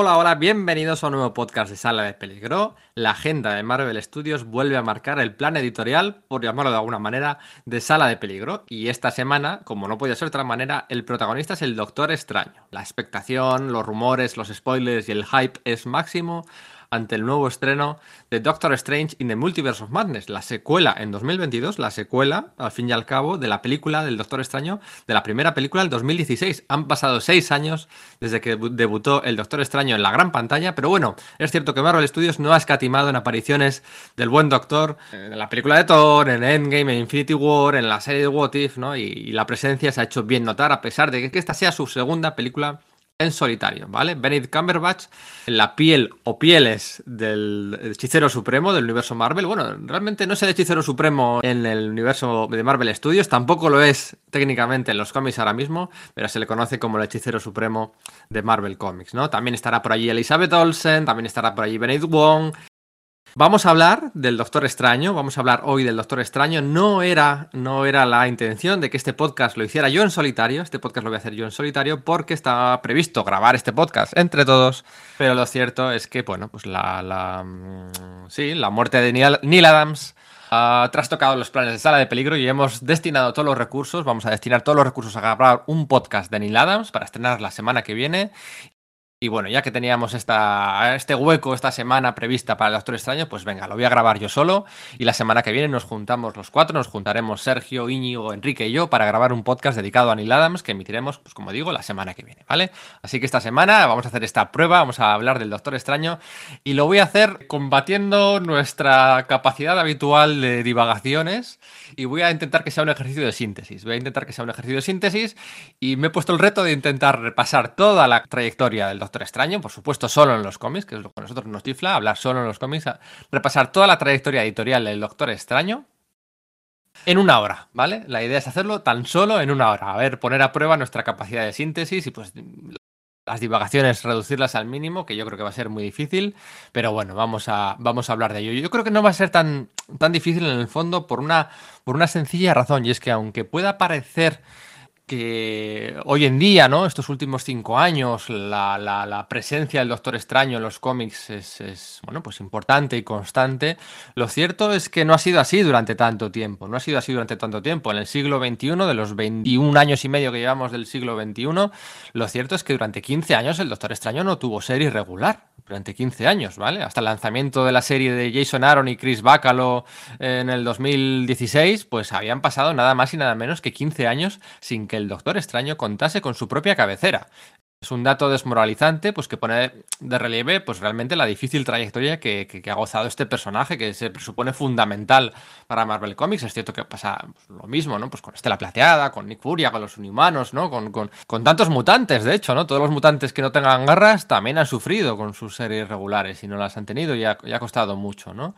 Hola, hola, bienvenidos a un nuevo podcast de Sala de Peligro. La agenda de Marvel Studios vuelve a marcar el plan editorial, por llamarlo de alguna manera, de Sala de Peligro. Y esta semana, como no podía ser de otra manera, el protagonista es el Doctor Extraño. La expectación, los rumores, los spoilers y el hype es máximo ante el nuevo estreno de Doctor Strange in the Multiverse of Madness, la secuela en 2022, la secuela, al fin y al cabo, de la película del Doctor Extraño, de la primera película del 2016. Han pasado seis años desde que debutó el Doctor Extraño en la gran pantalla, pero bueno, es cierto que Marvel Studios no ha escatimado en apariciones del buen Doctor en la película de Thor, en Endgame, en Infinity War, en la serie de What If, ¿no? Y, la presencia se ha hecho bien notar a pesar de que esta sea su segunda película en solitario, ¿vale? Benedict Cumberbatch, la piel o pieles del hechicero supremo del universo Marvel. Bueno, realmente no es el hechicero supremo en el universo de Marvel Studios, tampoco lo es técnicamente en los cómics ahora mismo, pero se le conoce como el hechicero supremo de Marvel Comics, ¿no? También estará por allí Elizabeth Olsen, también estará por allí Benedict Wong, Vamos a hablar del Doctor Extraño, vamos a hablar hoy del Doctor Extraño. No era, no era la intención de que este podcast lo hiciera yo en solitario, este podcast lo voy a hacer yo en solitario porque estaba previsto grabar este podcast entre todos, pero lo cierto es que, bueno, pues la, mm, sí, la muerte de Neil, Adams ha trastocado los planes de sala de peligro y hemos destinado todos los recursos, vamos a destinar todos los recursos a grabar un podcast de Neil Adams para estrenar la semana que viene y bueno, ya que teníamos esta, este hueco esta semana prevista para el Doctor Extraño, pues venga, lo voy a grabar yo solo. Y la semana que viene nos juntamos los cuatro, nos juntaremos Sergio, Íñigo, Enrique y yo para grabar un podcast dedicado a Neil Adams que emitiremos, pues como digo, la semana que viene, ¿vale? Así que esta semana vamos a hacer esta prueba, vamos a hablar del Doctor Extraño y lo voy a hacer combatiendo nuestra capacidad habitual de divagaciones y voy a intentar que sea un ejercicio de síntesis. Voy a intentar que sea un ejercicio de síntesis y me he puesto el reto de intentar repasar toda la trayectoria del Doctor Doctor Extraño, por supuesto solo en los cómics, que es lo que nosotros nos tifla, hablar solo en los cómics, repasar toda la trayectoria editorial del Doctor Extraño en una hora, ¿vale? La idea es hacerlo tan solo en una hora, a ver, poner a prueba nuestra capacidad de síntesis y pues las divagaciones reducirlas al mínimo, que yo creo que va a ser muy difícil, pero bueno, vamos a, vamos a hablar de ello. Yo creo que no va a ser tan, tan difícil en el fondo por una, por una sencilla razón, y es que aunque pueda parecer que hoy en día, ¿no? Estos últimos cinco años, la, presencia del Doctor Extraño en los cómics es, bueno, pues importante y constante. Lo cierto es que no ha sido así durante tanto tiempo. No ha sido así durante tanto tiempo. En el siglo XXI, de los 21 años y medio que llevamos del siglo XXI, lo cierto es que durante 15 años el Doctor Extraño no tuvo serie regular. Durante 15 años, ¿vale? Hasta el lanzamiento de la serie de Jason Aaron y Chris Bacalo en el 2016, pues habían pasado nada más y nada menos que 15 años sin que el Doctor Extraño contase con su propia cabecera. Es un dato desmoralizante, pues que pone de relieve, pues realmente la difícil trayectoria que, ha gozado este personaje, que se presupone fundamental para Marvel Comics. Es cierto que pasa pues, lo mismo, ¿no? Pues con Estela Plateada, con Nick Furia, con los Inhumanos, ¿no? Con, con, tantos mutantes, de hecho, ¿no? Todos los mutantes que no tengan garras también han sufrido con sus series regulares y no las han tenido y ha, y ha costado mucho, ¿no?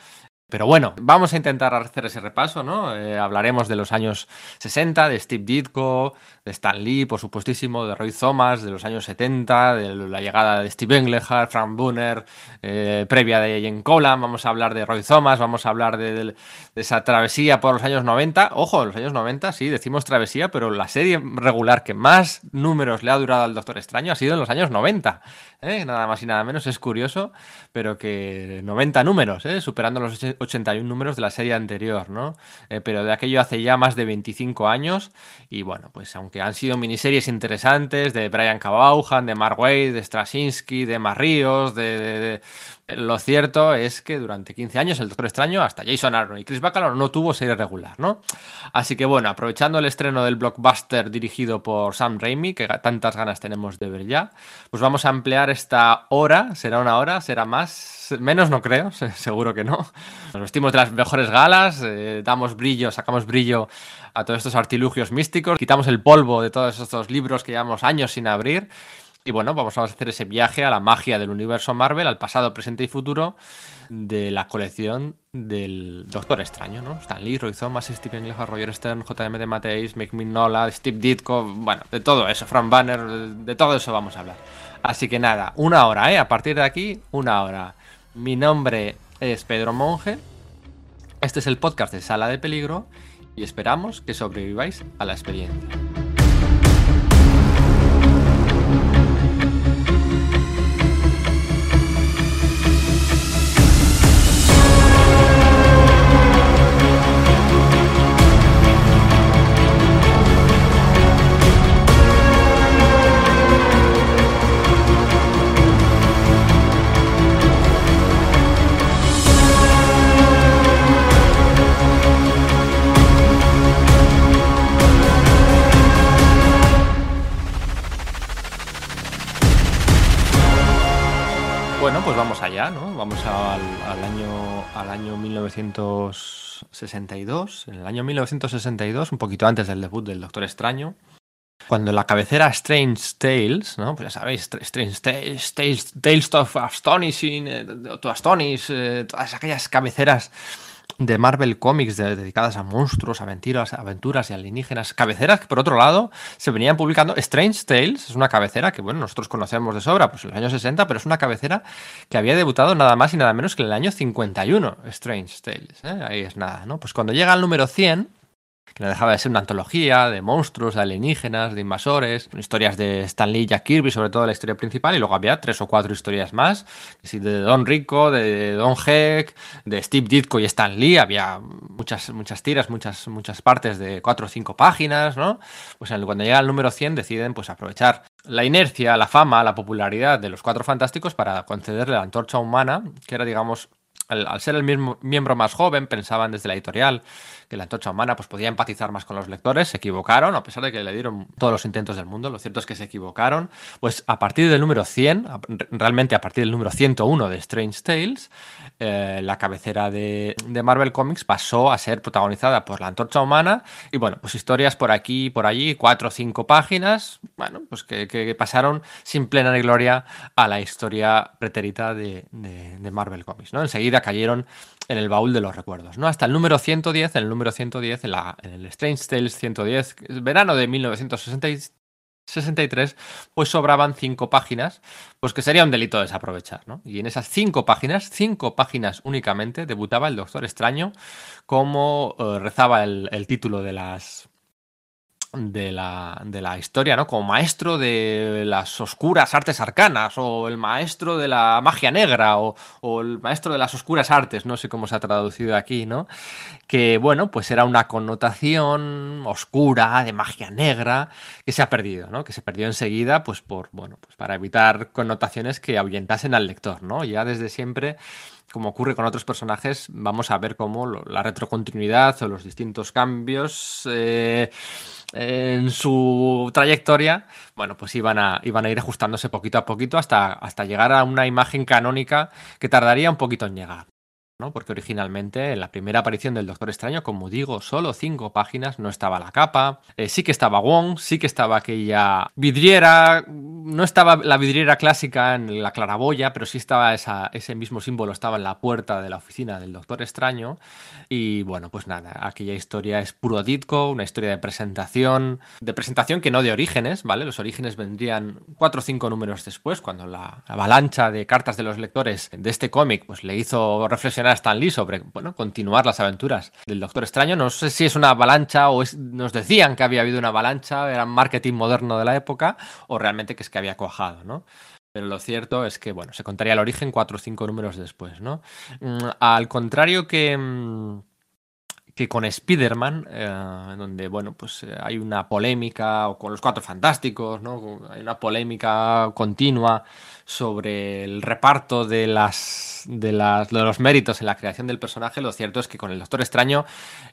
Pero bueno, vamos a intentar hacer ese repaso, ¿no? Eh, hablaremos de los años 60, de Steve Ditko, de Stan Lee, por supuestísimo, de Roy Thomas, de los años 70, de la llegada de Steve Englehart, Frank Bunner, eh, previa de Jane Colan, vamos a hablar de Roy Thomas, vamos a hablar de, esa travesía por los años 90. Ojo, los años 90, sí, decimos travesía, pero la serie regular que más números le ha durado al Doctor Extraño ha sido en los años 90. ¿eh? Nada más y nada menos, es curioso, pero que 90 números, superando los 81 números de la serie anterior, ¿no? Eh, pero de aquello hace ya más de 25 años y bueno, pues aunque han sido miniseries interesantes de Brian Cabauhan, de Mark Wade, de Straczynski, de Marríos, de, lo cierto es que durante 15 años el Doctor Extraño, hasta Jason Aaron y Chris Bacalo no tuvo serie regular, ¿no? Así que bueno, aprovechando el estreno del blockbuster dirigido por Sam Raimi, que tantas ganas tenemos de ver ya, pues vamos a emplear esta hora, será una hora, será más, menos no creo, seguro que no. Nos vestimos de las mejores galas, eh, damos brillo, sacamos brillo a todos estos artilugios místicos, quitamos el polvo de todos estos libros que llevamos años sin abrir y bueno, vamos a hacer ese viaje a la magia del universo Marvel, al pasado, presente y futuro de la colección del Doctor Extraño, ¿no? Stan Lee, Roy Thomas, Stephen Englehart, Roger Stern, J.M. de Mateis, Mick Mignola, Steve Ditko, bueno, de todo eso, Frank Banner, de todo eso vamos a hablar. Así que nada, una hora, ¿eh? A partir de aquí, una hora. Mi nombre es Pedro Monge. Este es el podcast de Sala de Peligro y esperamos que sobreviváis a la experiencia. Allá, ¿no? Vamos al, año, al año 1962. En el año 1962, un poquito antes del debut del Doctor Extraño, cuando la cabecera Strange Tales, ¿no? Pues ya sabéis, Strange Tales, Tales, Tales of Astonishing, eh, to Astonish, eh, todas aquellas cabeceras de Marvel Comics de- dedicadas a monstruos, aventuras, aventuras y alienígenas. Cabeceras que, por otro lado, se venían publicando. Strange Tales es una cabecera que, bueno, nosotros conocemos de sobra, pues en los años 60, pero es una cabecera que había debutado nada más y nada menos que en el año 51. Strange Tales, ¿eh? Ahí es nada, ¿no? Pues cuando llega al número 100, que no dejaba de ser una antología de monstruos, de alienígenas, de invasores, historias de Stan Lee y Jack Kirby, sobre todo la historia principal, y luego había tres o cuatro historias más, de Don Rico, de Don Heck, de Steve Ditko y Stan Lee, había muchas, muchas tiras, muchas, muchas partes de cuatro o cinco páginas, ¿no? Pues cuando llega al número 100 deciden pues aprovechar la inercia, la fama, la popularidad de los cuatro fantásticos para concederle la antorcha humana, que era, digamos, al, al ser el mismo miembro más joven, pensaban desde la editorial que la antorcha humana pues, podía empatizar más con los lectores, se equivocaron, a pesar de que le dieron todos los intentos del mundo, lo cierto es que se equivocaron. Pues a partir del número 100, a- realmente a partir del número 101 de Strange Tales, eh, la cabecera de, de Marvel Comics pasó a ser protagonizada por la antorcha humana y bueno, pues historias por aquí y por allí, cuatro o cinco páginas, bueno, pues que, que pasaron sin plena gloria a la historia pretérita de, de- de Marvel Comics, ¿no? Enseguida cayeron en el baúl de los recuerdos, ¿no? Hasta el número 110, en el número 110, en, la, en el Strange Tales 110, que es verano de 1963, pues sobraban cinco páginas, pues que sería un delito desaprovechar, ¿no? Y en esas cinco páginas, cinco páginas únicamente, debutaba el Doctor Extraño, como eh, rezaba el título de las de la, de la historia, ¿no? Como maestro de las oscuras artes arcanas, o el maestro de la magia negra, o, o el maestro de las oscuras artes, no sé cómo se ha traducido aquí, ¿no? Que, bueno, pues era una connotación oscura, de magia negra, que se ha perdido, ¿no? Que se perdió enseguida, pues por, bueno, pues para evitar connotaciones que ahuyentasen al lector, ¿no? Ya desde siempre como ocurre con otros personajes, vamos a ver cómo lo- la retrocontinuidad o los distintos cambios eh, en su trayectoria, bueno, pues iban a, iban a ir ajustándose poquito a poquito hasta, hasta llegar a una imagen canónica que tardaría un poquito en llegar. ¿No? Porque originalmente en la primera aparición del Doctor Extraño, como digo, solo cinco páginas, no estaba la capa, eh, sí que estaba Wong, sí que estaba aquella vidriera, no estaba la vidriera clásica en la claraboya, pero sí estaba esa, ese mismo símbolo, estaba en la puerta de la oficina del Doctor Extraño. Y bueno, pues nada, aquella historia es puro Ditko, una historia de presentación, de presentación que no de orígenes, ¿vale? Los orígenes vendrían cuatro o cinco números después, cuando la avalancha de cartas de los lectores de este cómic pues le hizo reflexionar a Stan Lee sobre, bueno, continuar las aventuras del Doctor Extraño. No sé si es una avalancha o es- nos decían que había habido una avalancha, era marketing moderno de la época, o realmente que es que había cuajado, ¿no? Pero lo cierto es que, bueno, se contaría el origen cuatro o cinco números después, ¿no? Mm, Al contrario que, mm, que con Spider-Man, eh, donde, bueno, pues eh, hay una polémica, o con los Cuatro Fantásticos, ¿no? Hay una polémica continua sobre el reparto de las, de las de los méritos en la creación del personaje. Lo cierto es que con el Doctor Extraño,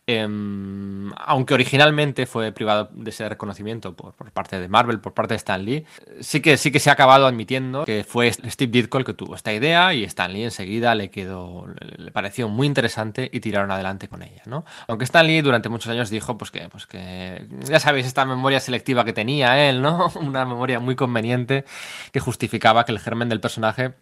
em, aunque originalmente fue privado de ese reconocimiento por, por parte de Marvel, por parte de Stan Lee, sí que, sí que se ha acabado admitiendo que fue Steve Ditko el que tuvo esta idea y Stan Lee enseguida le quedó, le, pareció muy interesante y tiraron adelante con ella, ¿no? Aunque Stan Lee durante muchos años dijo pues que, pues que ya sabéis esta memoria selectiva que tenía él, ¿no? Una memoria muy conveniente que justificaba que el germen del personaje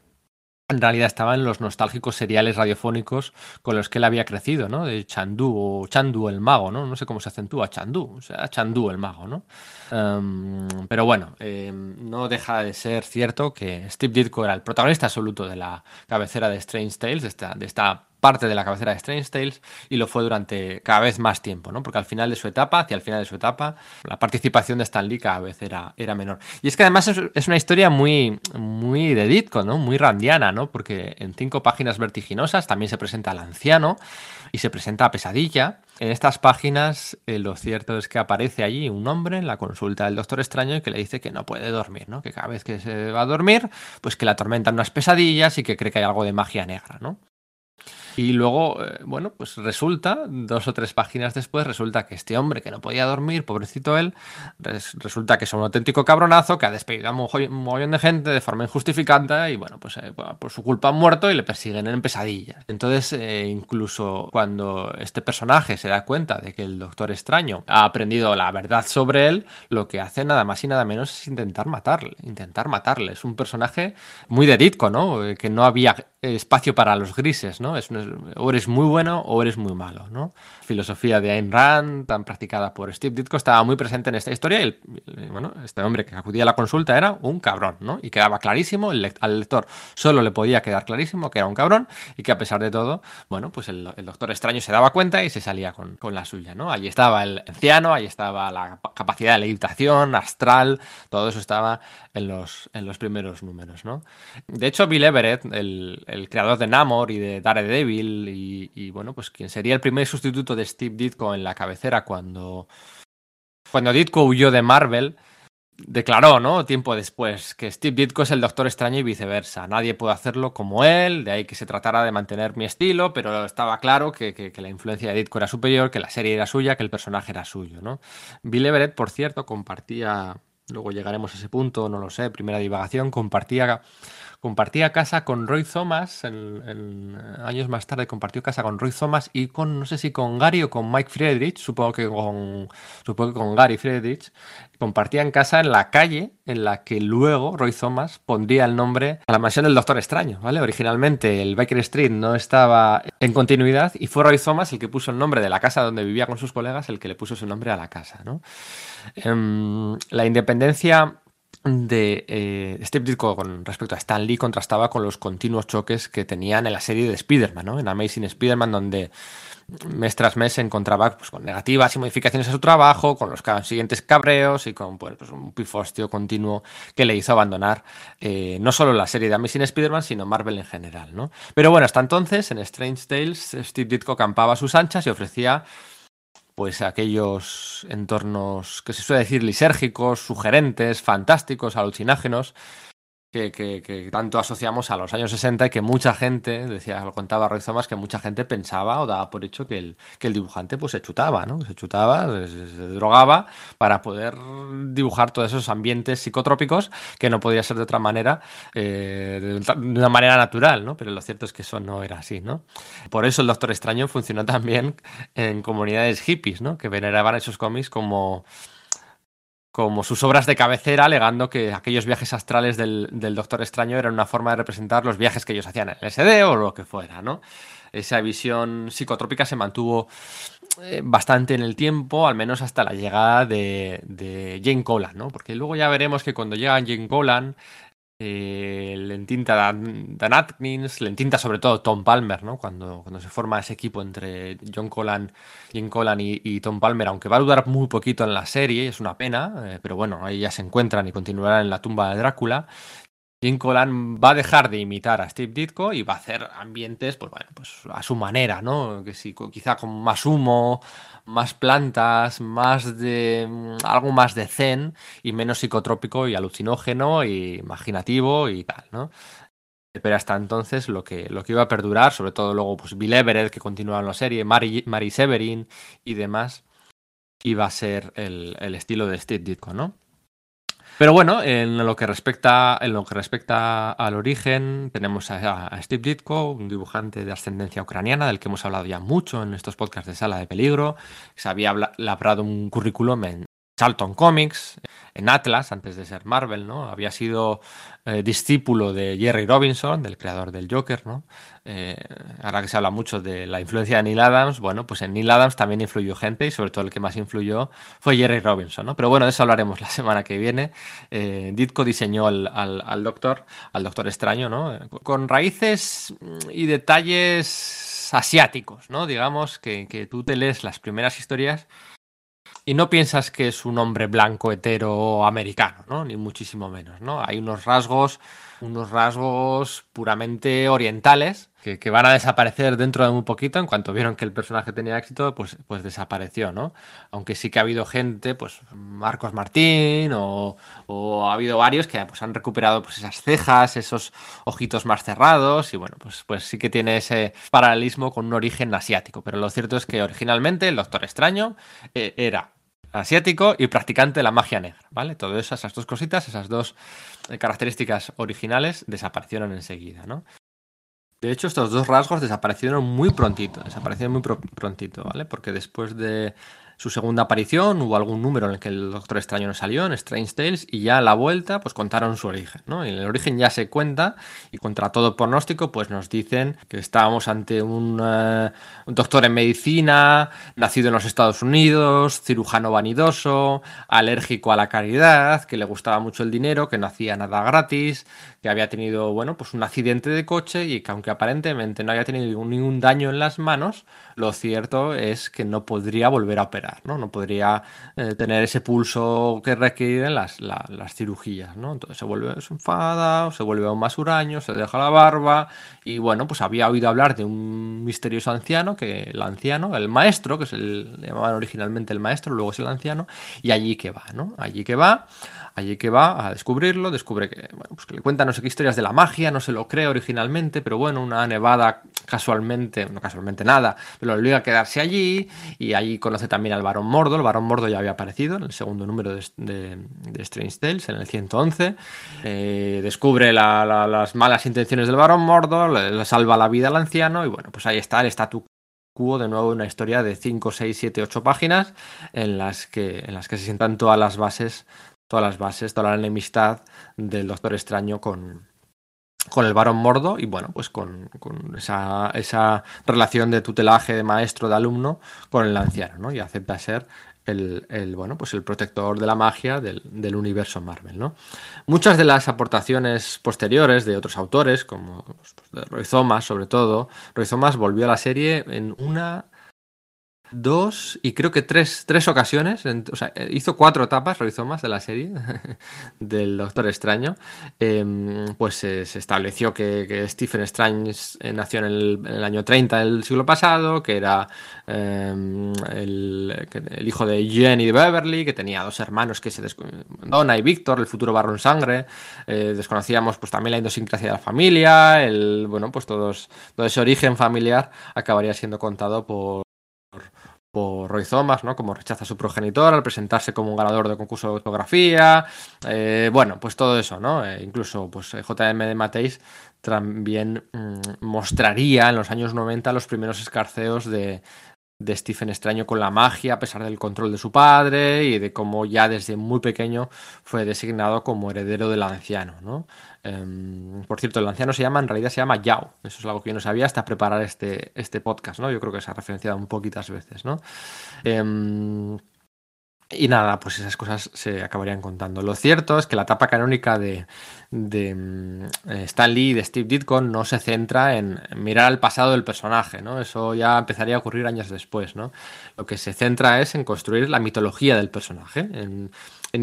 en realidad estaba en los nostálgicos seriales radiofónicos con los que él había crecido, ¿no? De Chandú o Chandu el mago, ¿no? No sé cómo se acentúa, Chandú, o sea, Chandú el mago, ¿no? Um, pero bueno, eh, no deja de ser cierto que Steve Ditko era el protagonista absoluto de la cabecera de Strange Tales, de esta, de esta parte de la cabecera de Strange Tales y lo fue durante cada vez más tiempo, ¿no? Porque al final de su etapa, hacia el final de su etapa, la participación de Stan Lee cada vez era, era menor. Y es que además es, es una historia muy, muy de Ditko, ¿no? Muy randiana, ¿no? Porque en cinco páginas vertiginosas también se presenta al anciano y se presenta a Pesadilla. En estas páginas eh, lo cierto es que aparece allí un hombre en la consulta del Doctor Extraño y que le dice que no puede dormir, ¿no? Que cada vez que se va a dormir, pues que le atormentan unas pesadillas y que cree que hay algo de magia negra, ¿no? Y luego, eh, bueno, pues resulta, dos o tres páginas después, resulta que este hombre que no podía dormir, pobrecito él, resulta que es un auténtico cabronazo que ha despedido a un mogollón de gente de forma injustificada y bueno, pues eh, por su culpa han muerto y le persiguen en pesadillas. Entonces, eh, incluso cuando este personaje se da cuenta de que el Doctor Extraño ha aprendido la verdad sobre él, lo que hace nada más y nada menos es intentar matarle, intentar matarle. Es un personaje muy de Ditko, ¿no? Que no había espacio para los grises, ¿no? Es o eres muy bueno o eres muy malo, ¿no? Filosofía de Ayn Rand, tan practicada por Steve Ditko, estaba muy presente en esta historia y, bueno, este hombre que acudía a la consulta era un cabrón, ¿no? Y quedaba clarísimo, el al lector solo le podía quedar clarísimo que era un cabrón y que a pesar de todo, bueno, pues el, doctor extraño se daba cuenta y se salía con, con, la suya, ¿no? Allí estaba el anciano, ahí estaba la capacidad de levitación, astral, todo eso estaba en los, en los primeros números, ¿no? De hecho, Bill Everett, el, el creador de Namor y de Daredevil y, y, bueno, pues quien sería el primer sustituto de Steve Ditko en la cabecera cuando, cuando Ditko huyó de Marvel, declaró, ¿no? Tiempo después, que Steve Ditko es el Doctor Extraño y viceversa. Nadie puede hacerlo como él, de ahí que se tratara de mantener mi estilo, pero estaba claro que, que, que, la influencia de Ditko era superior, que la serie era suya, que el personaje era suyo, ¿no? Bill Everett, por cierto, compartía luego llegaremos a ese punto, no lo sé, primera divagación, compartía, compartía casa con Roy Thomas, en, años más tarde compartió casa con Roy Thomas y con, no sé si con Gary o con Mike Friedrich, supongo que con, supongo que con Gary Friedrich, compartían casa en la calle en la que luego Roy Thomas pondría el nombre a la mansión del Doctor Extraño, ¿vale? Originalmente el Baker Street no estaba en continuidad y fue Roy Thomas el que puso el nombre de la casa donde vivía con sus colegas, el que le puso su nombre a la casa, ¿no? Em, la independencia de eh, Steve Ditko con respecto a Stan Lee contrastaba con los continuos choques que tenían en la serie de Spider-Man, ¿no? En Amazing Spider-Man, donde mes tras mes se encontraba pues, con negativas y modificaciones a su trabajo, con los siguientes cabreos y con pues, un pifostio continuo que le hizo abandonar eh, no solo la serie de Amazing Spider-Man, sino Marvel en general. ¿no? Pero bueno, hasta entonces, en Strange Tales, Steve Ditko campaba a sus anchas y ofrecía pues aquellos entornos que se suele decir lisérgicos, sugerentes, fantásticos, alucinágenos, que, tanto asociamos a los años 60 y que mucha gente, decía, lo contaba Roy Thomas, que mucha gente pensaba o daba por hecho que el, que el dibujante pues se chutaba, ¿no? Se chutaba, se, drogaba para poder dibujar todos esos ambientes psicotrópicos que no podía ser de otra manera, eh, de una manera natural, ¿no? Pero lo cierto es que eso no era así, ¿no? Por eso el Doctor Extraño funcionó también en comunidades hippies, ¿no? Que veneraban esos cómics como como sus obras de cabecera, alegando que aquellos viajes astrales del, Doctor Extraño eran una forma de representar los viajes que ellos hacían en el SD o lo que fuera, ¿no? Esa visión psicotrópica se mantuvo eh, bastante en el tiempo, al menos hasta la llegada de, de Jane Colan, ¿no? Porque luego ya veremos que cuando llega Jane Colan, eh, le entinta Dan, Atkins, le entinta sobre todo Tom Palmer, ¿no? Cuando, cuando se forma ese equipo entre John Collan, Jim Collan y, Tom Palmer, aunque va a durar muy poquito en la serie, es una pena, eh, pero bueno, ahí ya se encuentran y continuarán en la tumba de Drácula. Jim Collan va a dejar de imitar a Steve Ditko y va a hacer ambientes, pues bueno, pues a su manera, ¿no? Que sí, quizá con más humo, más plantas, más de mm, algo más de zen y menos psicotrópico y alucinógeno y imaginativo y tal, ¿no? Pero hasta entonces lo que, lo que iba a perdurar, sobre todo luego pues Bill Everett, que continuaba en la serie, Mary, Mary Severin y demás, iba a ser el, el estilo de Steve Ditko, ¿no? Pero bueno, en lo que respecta, en lo que respecta al origen, tenemos a, Steve Ditko, un dibujante de ascendencia ucraniana, del que hemos hablado ya mucho en estos podcasts de Sala de Peligro. Se había labrado un currículum en Charlton Comics, en Atlas, antes de ser Marvel, ¿no? Había sido eh, discípulo de Jerry Robinson, del creador del Joker, ¿no? Eh, ahora que se habla mucho de la influencia de Neil Adams, bueno, pues en Neil Adams también influyó gente y sobre todo el que más influyó fue Jerry Robinson, ¿no? Pero bueno, de eso hablaremos la semana que viene. Eh, Ditko diseñó al, doctor, al doctor extraño, ¿no? Con raíces y detalles asiáticos, ¿no? Digamos que tú te lees las primeras historias y no piensas que es un hombre blanco hetero americano, ¿no? Ni muchísimo menos, ¿no? Hay unos rasgos unos rasgos puramente orientales que, van a desaparecer dentro de muy poquito. En cuanto vieron que el personaje tenía éxito, pues, pues desapareció, ¿no? Aunque sí que ha habido gente, pues Marcos Martín o, ha habido varios que pues, han recuperado pues, esas cejas, esos ojitos más cerrados y bueno, pues, pues sí que tiene ese paralelismo con un origen asiático. Pero lo cierto es que originalmente el Doctor Extraño eh, era asiático y practicante de la magia negra, ¿vale? Todo eso, esas dos cositas, esas dos eh, características originales desaparecieron enseguida, ¿no? De hecho, estos dos rasgos desaparecieron muy prontito, desaparecieron muy prontito, ¿vale? Porque después de su segunda aparición, hubo algún número en el que el Doctor Extraño no salió, en Strange Tales, y ya a la vuelta, pues contaron su origen, ¿no? El origen ya se cuenta, y contra todo pronóstico, pues nos dicen que estábamos ante un, eh, un doctor en medicina, nacido en los Estados Unidos, cirujano vanidoso, alérgico a la caridad, que le gustaba mucho el dinero, que no hacía nada gratis, que había tenido, bueno, pues un accidente de coche y que aunque aparentemente no había tenido ningún daño en las manos, lo cierto es que no podría volver a operar, ¿no? Podría eh, tener ese pulso que requieren las, las cirugías, ¿no? Entonces se vuelve se enfada, se vuelve aún más huraño, se deja la barba y bueno, pues había oído hablar de un misterioso anciano, que el anciano, el maestro, que es llamaban originalmente el maestro, luego es el anciano, y allí que va, ¿no? Allí que va Allí que va a descubrirlo, descubre que, pues que le cuenta no sé qué historias de la magia, no se lo cree originalmente, pero bueno, una nevada casualmente, no casualmente nada, pero lo obliga a quedarse allí y allí conoce también al varón Mordo. El varón Mordo ya había aparecido en el segundo número de, Strange Tales, en el 111. Eh, descubre las malas intenciones del varón Mordo, le, salva la vida al anciano y bueno, pues ahí está el statu quo de nuevo una historia de 5, 6, 7, 8 páginas en las que, en las que se sientan todas las bases todas las bases, toda la enemistad del Doctor Extraño con, con el varón mordo y bueno, pues con, esa, esa, relación de tutelaje de maestro de alumno con el anciano, ¿no? Y acepta ser el, bueno, pues el protector de la magia del, universo Marvel, ¿no? Muchas de las aportaciones posteriores de otros autores, como pues, Roy Thomas sobre todo, Roy Thomas volvió a la serie en una dos y creo que tres, tres ocasiones, o sea, eh, hizo cuatro etapas, realizó más de la serie del Doctor Extraño, em, pues se estableció que, Stephen Strange eh, nació en el, año 30 del siglo pasado, que era em, el, hijo de Jenny de Beverly, que tenía dos hermanos que se Donna y Víctor, el futuro barro en sangre, eh, desconocíamos pues también la idiosincrasia de la familia, el, bueno, pues todos, todo ese origen familiar acabaría siendo contado por por Roy Thomas, ¿no? Como rechaza a su progenitor al presentarse como un ganador de concurso de fotografía. Eh, bueno, pues todo eso, ¿no? Eh, incluso, pues eh, JM de Mateis también mm, mostraría en los años 90 los primeros escarceos de, de Stephen Extraño con la magia, a pesar del control de su padre y de cómo ya desde muy pequeño fue designado como heredero del anciano, ¿no? Em, por cierto, el anciano se llama, en realidad se llama Yao. Eso es algo que yo no sabía hasta preparar este, este podcast, ¿no? Yo creo que se ha referenciado un poquitas veces, ¿no? Em, y nada, pues esas cosas se acabarían contando. Lo cierto es que la etapa canónica de, de eh, Stan Lee y de Steve Ditko no se centra en mirar al pasado del personaje, ¿no? Eso ya empezaría a ocurrir años después, ¿no? Lo que se centra es en construir la mitología del personaje,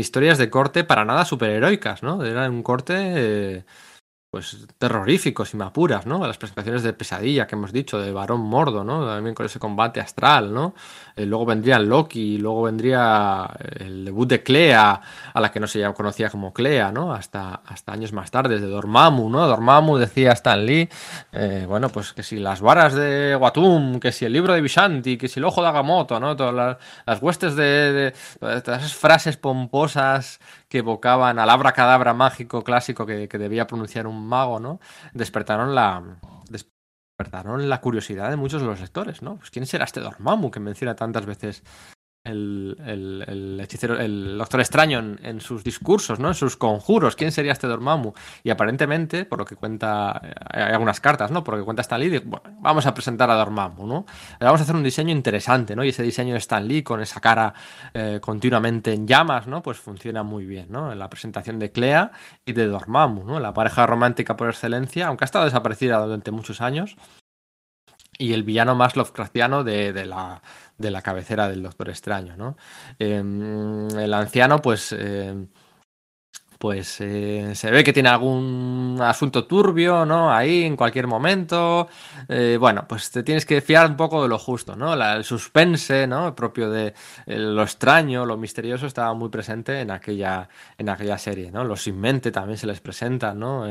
historias de corte para nada superheroicas, ¿no? Era un corte... Eh, pues terroríficos y mapuras, ¿no? Las presentaciones de pesadilla que hemos dicho, de varón mordo, ¿no? También con ese combate astral, ¿no? Eh, luego vendría Loki, luego vendría el debut de Clea, a la que no se conocía como Clea, ¿no? Hasta, hasta años más tarde, de Dormammu, ¿no? Dormammu decía Stan Lee, eh, bueno, pues que si las varas de Watum, que si el libro de Vishanti, que si el ojo de Agamotto, ¿no? Todas las, huestes de, todas esas frases pomposas que evocaban al abracadabra mágico clásico que debía pronunciar un mago, ¿no? Despertaron la, despertaron la curiosidad de muchos de los lectores, ¿no? Pues quién será este Dormammu que menciona tantas veces el, el, hechicero, el Doctor Extraño en, sus discursos, ¿no? En sus conjuros. ¿Quién sería este Dormammu? Y aparentemente, por lo que cuenta, hay algunas cartas, ¿no? Por lo que cuenta Stan Lee, bueno, vamos a presentar a Dormammu, ¿no? Vamos a hacer un diseño interesante, ¿no? Y ese diseño de Stan Lee con esa cara eh, continuamente en llamas, ¿no? Pues funciona muy bien, ¿no? En la presentación de Clea y de Dormammu, ¿no? La pareja romántica por excelencia, aunque ha estado desaparecida durante muchos años. Y el villano más Lovecraftiano de, de la de la cabecera del Doctor Extraño, ¿no? Em, el anciano, pues, em, pues eh, se ve que tiene algún asunto turbio, ¿no? Ahí en cualquier momento. Eh, bueno, pues te tienes que fiar un poco de lo justo, ¿no? el suspense, ¿no? propio de eh, lo extraño, lo misterioso estaba muy presente en aquella, en aquella serie, ¿no? Los sin mente también se les presenta, ¿no?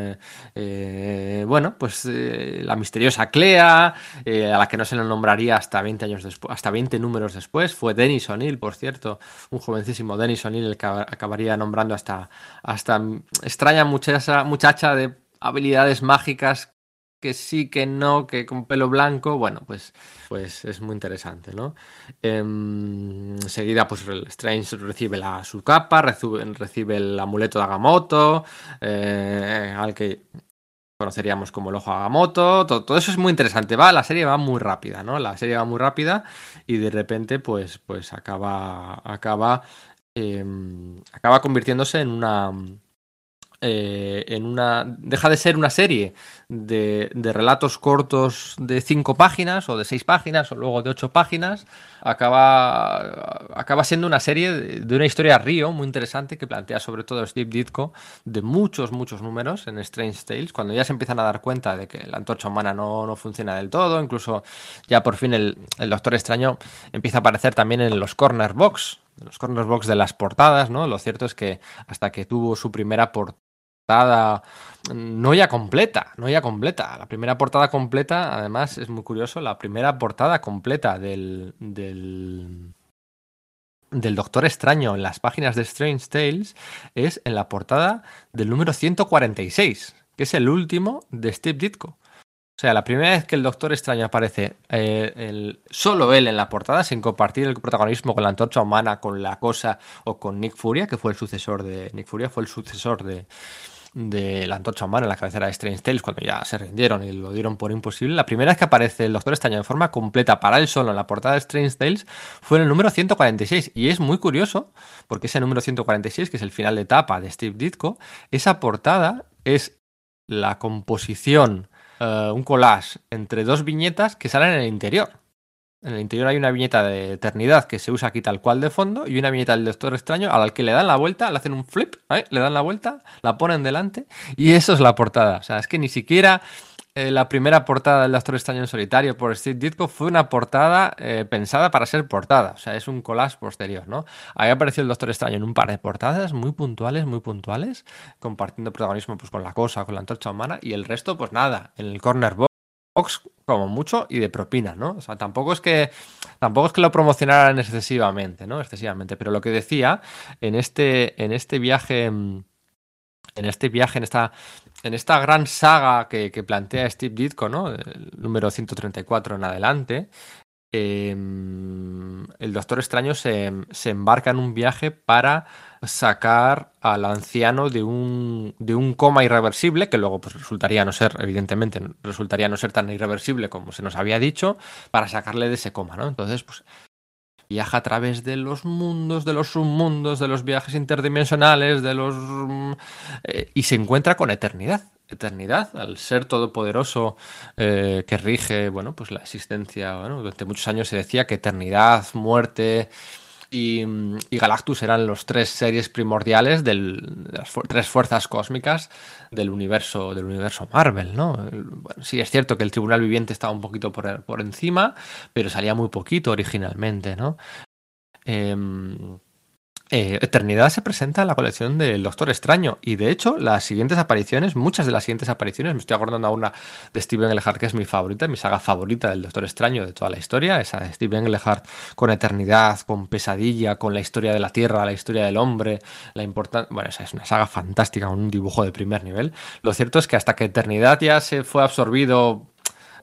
bueno, pues la misteriosa Clea, a la que no se le nombraría hasta 20 años después, hasta 20 números después, fue Dennis O'Neill, por cierto, un jovencísimo Dennis O'Neill el que acabaría nombrando hasta extraña muchacha, muchacha de habilidades mágicas que sí, que no, que con pelo blanco, bueno, pues, pues es muy interesante, ¿no? Em, enseguida, pues Strange recibe la, su capa, recibe, el amuleto de Agamotto, eh, al que conoceríamos como el ojo Agamotto, todo, todo, eso es muy interesante, va, la serie va muy rápida, ¿no? La serie va muy rápida y de repente, pues, pues acaba, acaba Em, acaba convirtiéndose en una, eh, en una. Deja de ser una serie de, relatos cortos de cinco páginas o de seis páginas o luego de ocho páginas. Acaba, acaba siendo una serie de, una historia río muy interesante que plantea sobre todo Steve Ditko de muchos, muchos números en Strange Tales. Cuando ya se empiezan a dar cuenta de que la antorcha humana no, no funciona del todo, incluso ya por fin el, el Doctor Extraño empieza a aparecer también en los corner box los corner box de las portadas, ¿no? Lo cierto es que hasta que tuvo su primera portada no ya completa, no ya completa. La primera portada completa, además, es muy curioso, la primera portada completa del, del, del Doctor Extraño en las páginas de Strange Tales es en la portada del número 146, que es el último de Steve Ditko. O sea, la primera vez que el Doctor Extraño aparece eh, solo él en la portada, sin compartir el protagonismo con la antorcha humana, con la cosa o con Nick Furia, que fue el sucesor de. Nick Furia fue el sucesor de, de la antorcha humana en la cabecera de Strange Tales cuando ya se rindieron y lo dieron por imposible. La primera vez que aparece el Doctor Extraño en forma completa para él solo en la portada de Strange Tales fue en el número 146. Y es muy curioso, porque ese número 146, que es el final de etapa de Steve Ditko, esa portada es la composición eh, un collage entre dos viñetas que salen en el interior. En el interior hay una viñeta de eternidad que se usa aquí tal cual de fondo y una viñeta del Doctor Extraño a la que le dan la vuelta, le hacen un flip, ¿eh? le dan la vuelta, la ponen delante y eso es la portada. O sea, es que ni siquiera eh, la primera portada del Doctor Extraño en solitario por Steve Ditko fue una portada eh, pensada para ser portada. O sea, es un collage posterior, ¿no? Ahí apareció el Doctor Extraño en un par de portadas muy puntuales, muy puntuales, compartiendo protagonismo pues, con la cosa, con la antorcha humana, y el resto, pues nada, en el corner box como mucho y de propina, ¿no? O sea, tampoco es que tampoco es que lo promocionaran excesivamente, ¿no? Excesivamente, pero lo que decía en este en este viaje en este viaje, en esta, en esta gran saga que, plantea Steve Ditko, ¿no? El número 134 en adelante, em, el Doctor Extraño se, embarca en un viaje para sacar al anciano de un, de un coma irreversible, que luego pues, resultaría no ser, evidentemente, resultaría no ser tan irreversible como se nos había dicho, para sacarle de ese coma, ¿no? Entonces, pues viaja a través de los mundos, de los submundos, de los viajes interdimensionales, de los mm, eh, y se encuentra con eternidad. Eternidad, al ser todopoderoso eh, que rige, bueno, pues la existencia. durante muchos años se decía que eternidad, muerte, y, Galactus eran los tres series primordiales de las tres fuerzas cósmicas del universo, del universo Marvel, ¿no? Sí, es cierto que el Tribunal Viviente estaba un poquito por, por encima, pero salía muy poquito originalmente, ¿no? Em, eh, Eternidad se presenta en la colección del Doctor Extraño y de hecho las siguientes apariciones, muchas de las siguientes apariciones, me estoy acordando a una de Steven Englehart que es mi favorita, mi saga favorita del Doctor Extraño de toda la historia, esa de Steven Englehart con Eternidad, con Pesadilla, con la historia de la Tierra, la historia del hombre, la importancia, bueno, esa es una saga fantástica, un dibujo de primer nivel. Lo cierto es que hasta que Eternidad ya se fue absorbido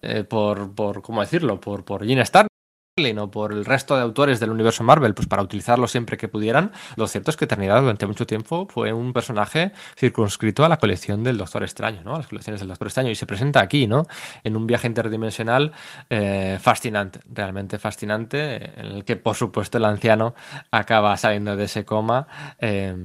eh, por, por, ¿cómo decirlo? Por, por Gene Starr, o por el resto de autores del universo Marvel, pues para utilizarlo siempre que pudieran, lo cierto es que Eternidad durante mucho tiempo fue un personaje circunscrito a la colección del Doctor Extraño, ¿no? A las colecciones del Doctor Extraño, y se presenta aquí, ¿no? En un viaje interdimensional eh, fascinante, realmente fascinante, en el que, por supuesto, el anciano acaba saliendo de ese coma. Eh,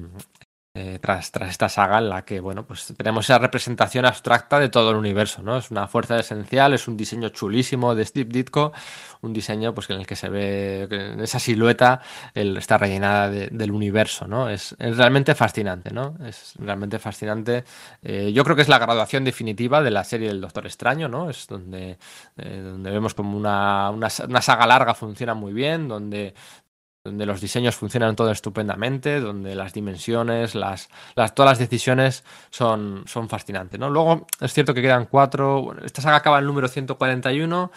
eh, tras, tras esta saga en la que, bueno, pues tenemos esa representación abstracta de todo el universo, ¿no? Es una fuerza esencial, es un diseño chulísimo de Steve Ditko, un diseño pues en el que se ve esa silueta está rellenada del universo, ¿no? Es, realmente fascinante, ¿no? Es realmente fascinante. Eh, yo creo que es la graduación definitiva de la serie del Doctor Extraño, ¿no? Es donde, eh, donde vemos como una, una, una saga larga funciona muy bien, donde donde los diseños funcionan todo estupendamente, donde las dimensiones, las, todas las decisiones son, son fascinantes. ¿no? Luego es cierto que quedan cuatro, esta saga acaba en el número 141,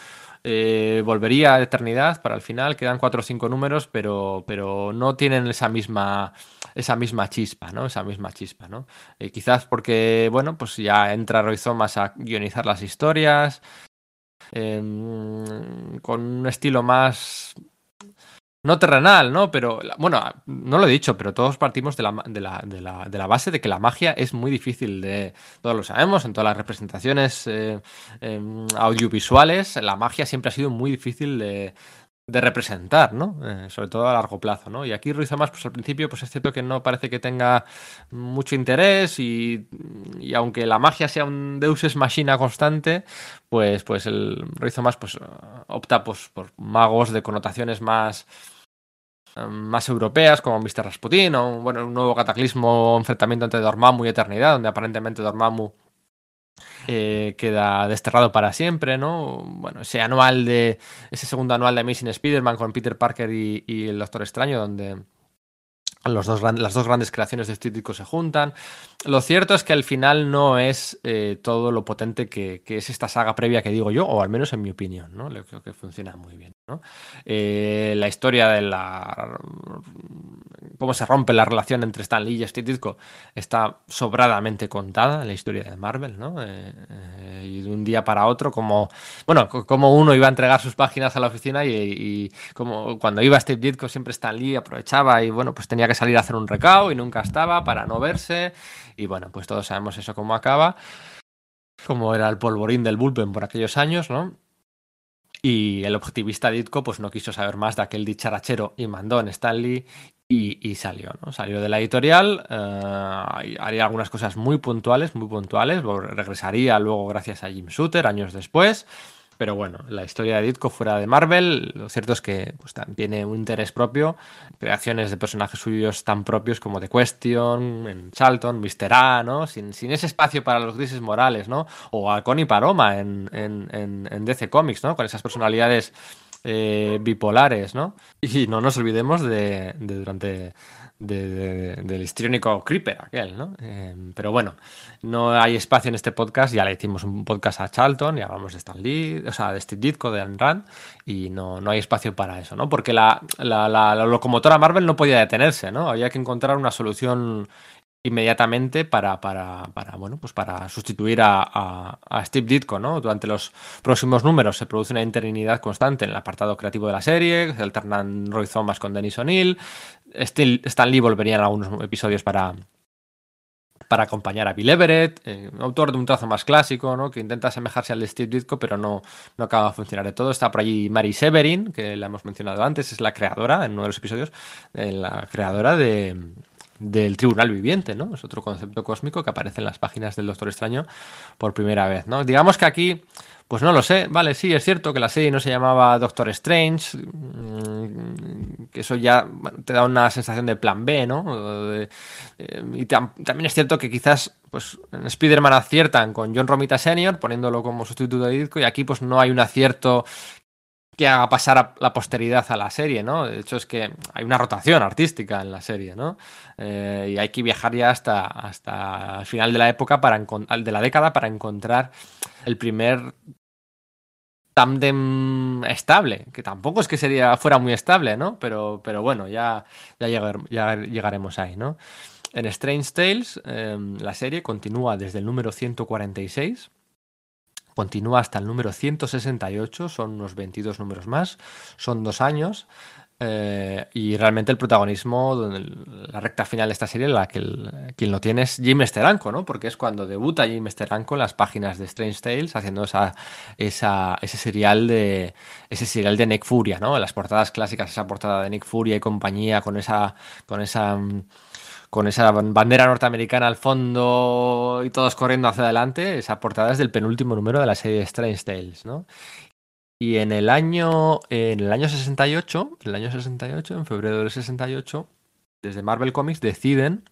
eh, volvería a Eternidad para el final, quedan cuatro o cinco números, pero, pero no tienen esa misma, esa misma chispa, ¿no? Esa misma chispa, ¿no? Eh, quizás porque, bueno, pues ya entra Roy Thomas a guionizar las historias, em, con un estilo más no terrenal, ¿no? Pero, bueno, no lo he dicho, pero todos partimos de la, de la, de la, de la base de que la magia es muy difícil de... Todos lo sabemos, en todas las representaciones eh, em, audiovisuales, la magia siempre ha sido muy difícil de, de representar, ¿no? Eh, sobre todo a largo plazo, ¿no? Y aquí Ruiz Amas, pues al principio, pues es cierto que no parece que tenga mucho interés y, y aunque la magia sea un Deus es machina constante, pues, pues el Ruiz Amas, pues opta pues, por magos de connotaciones más más europeas, como Mr. Rasputin, o bueno, un nuevo cataclismo, enfrentamiento entre Dormammu y Eternidad, donde aparentemente Dormammu eh, queda desterrado para siempre, ¿no? Bueno, ese anual de. ese segundo anual de Amazing Spider-Man con Peter Parker y, el Doctor Extraño, donde los dos, las dos grandes creaciones de estético se juntan. Lo cierto es que al final no es eh, todo lo potente que, es esta saga previa que digo yo, o al menos en mi opinión, ¿no? Creo que funciona muy bien. Eh, la historia de la cómo se rompe la relación entre Stan Lee y Steve Ditko está sobradamente contada en la historia de Marvel, ¿no? Eh, y de un día para otro, como bueno, como uno iba a entregar sus páginas a la oficina y, como cuando iba Steve Ditko siempre Stan Lee aprovechaba y bueno, pues tenía que salir a hacer un recao y nunca estaba para no verse y bueno, pues todos sabemos eso cómo acaba, como era el polvorín del bullpen por aquellos años, ¿no? Y el objetivista Ditko pues no quiso saber más de aquel dicharachero y mandó en Stanley y, salió, ¿no? Salió de la editorial, eh, haría algunas cosas muy puntuales, muy puntuales, regresaría luego gracias a Jim Shooter años después, pero bueno, la historia de Ditko fuera de Marvel, lo cierto es que pues, tiene un interés propio, creaciones de personajes suyos tan propios como The Question, en Charlton, Mr. A, ¿no? Sin, sin ese espacio para los grises morales, ¿no? O Alcon y Paroma en, en, en, DC Comics, ¿no? Con esas personalidades eh, bipolares, ¿no? Y no nos olvidemos de, de durante del histriónico Creeper, aquel, ¿no? Em, pero bueno, no hay espacio en este podcast, ya le hicimos un podcast a Charlton y hablamos de Stan Lee, o sea, de Steve Ditko, de Ayn Rand, y no, no hay espacio para eso, ¿no? Porque la, la, la locomotora Marvel no podía detenerse, ¿no? Había que encontrar una solución inmediatamente para, para, para, bueno, pues para sustituir a, a, Steve Ditko. ¿no? Durante los próximos números se produce una interinidad constante en el apartado creativo de la serie, se alternan Roy Thomas con Dennis O'Neill, Stan Lee volvería en algunos episodios para, para acompañar a Bill Everett, eh, autor de un trazo más clásico, ¿no? que intenta asemejarse al de Steve Ditko, pero no, no acaba de funcionar de todo. Está por allí Mary Severin, que la hemos mencionado antes, es la creadora, en uno de los episodios, eh, la creadora de, del tribunal viviente, ¿no? Es otro concepto cósmico que aparece en las páginas del Doctor Extraño por primera vez, ¿no? Digamos que aquí, pues no lo sé, vale, sí, es cierto que la serie no se llamaba Doctor Strange, mm, que eso ya te da una sensación de plan B, ¿no? Eh, y también es cierto que quizás, pues en Spider-Man aciertan con John Romita Sr., poniéndolo como sustituto de Ditko, y aquí pues no hay un acierto que haga pasar a la posteridad a la serie, ¿no? De hecho, es que hay una rotación artística en la serie, ¿no? Eh, y hay que viajar ya hasta, hasta el final de la época, para de la década, para encontrar el primer tándem estable, que tampoco es que sería, fuera muy estable, ¿no? Pero, pero bueno, ya, ya, ya llegaremos ahí, ¿no? En Strange Tales, eh, la serie continúa desde el número 146 continúa hasta el número 168, son unos 22 números más, son dos años. Eh, y realmente el protagonismo, la recta final de esta serie, la que quien lo tiene es Jim Steranko, ¿no? Porque es cuando debuta Jim Steranko en las páginas de Strange Tales, haciendo esa, esa, ese serial de ese serial de Nick Furia, ¿no? Las portadas clásicas, esa portada de Nick Furia y compañía con esa, con esa mm, con esa bandera norteamericana al fondo y todos corriendo hacia adelante, esa portada es del penúltimo número de la serie Strange Tales, ¿no? Y en el año, en el año 68, el año 68, en febrero del 68, desde Marvel Comics deciden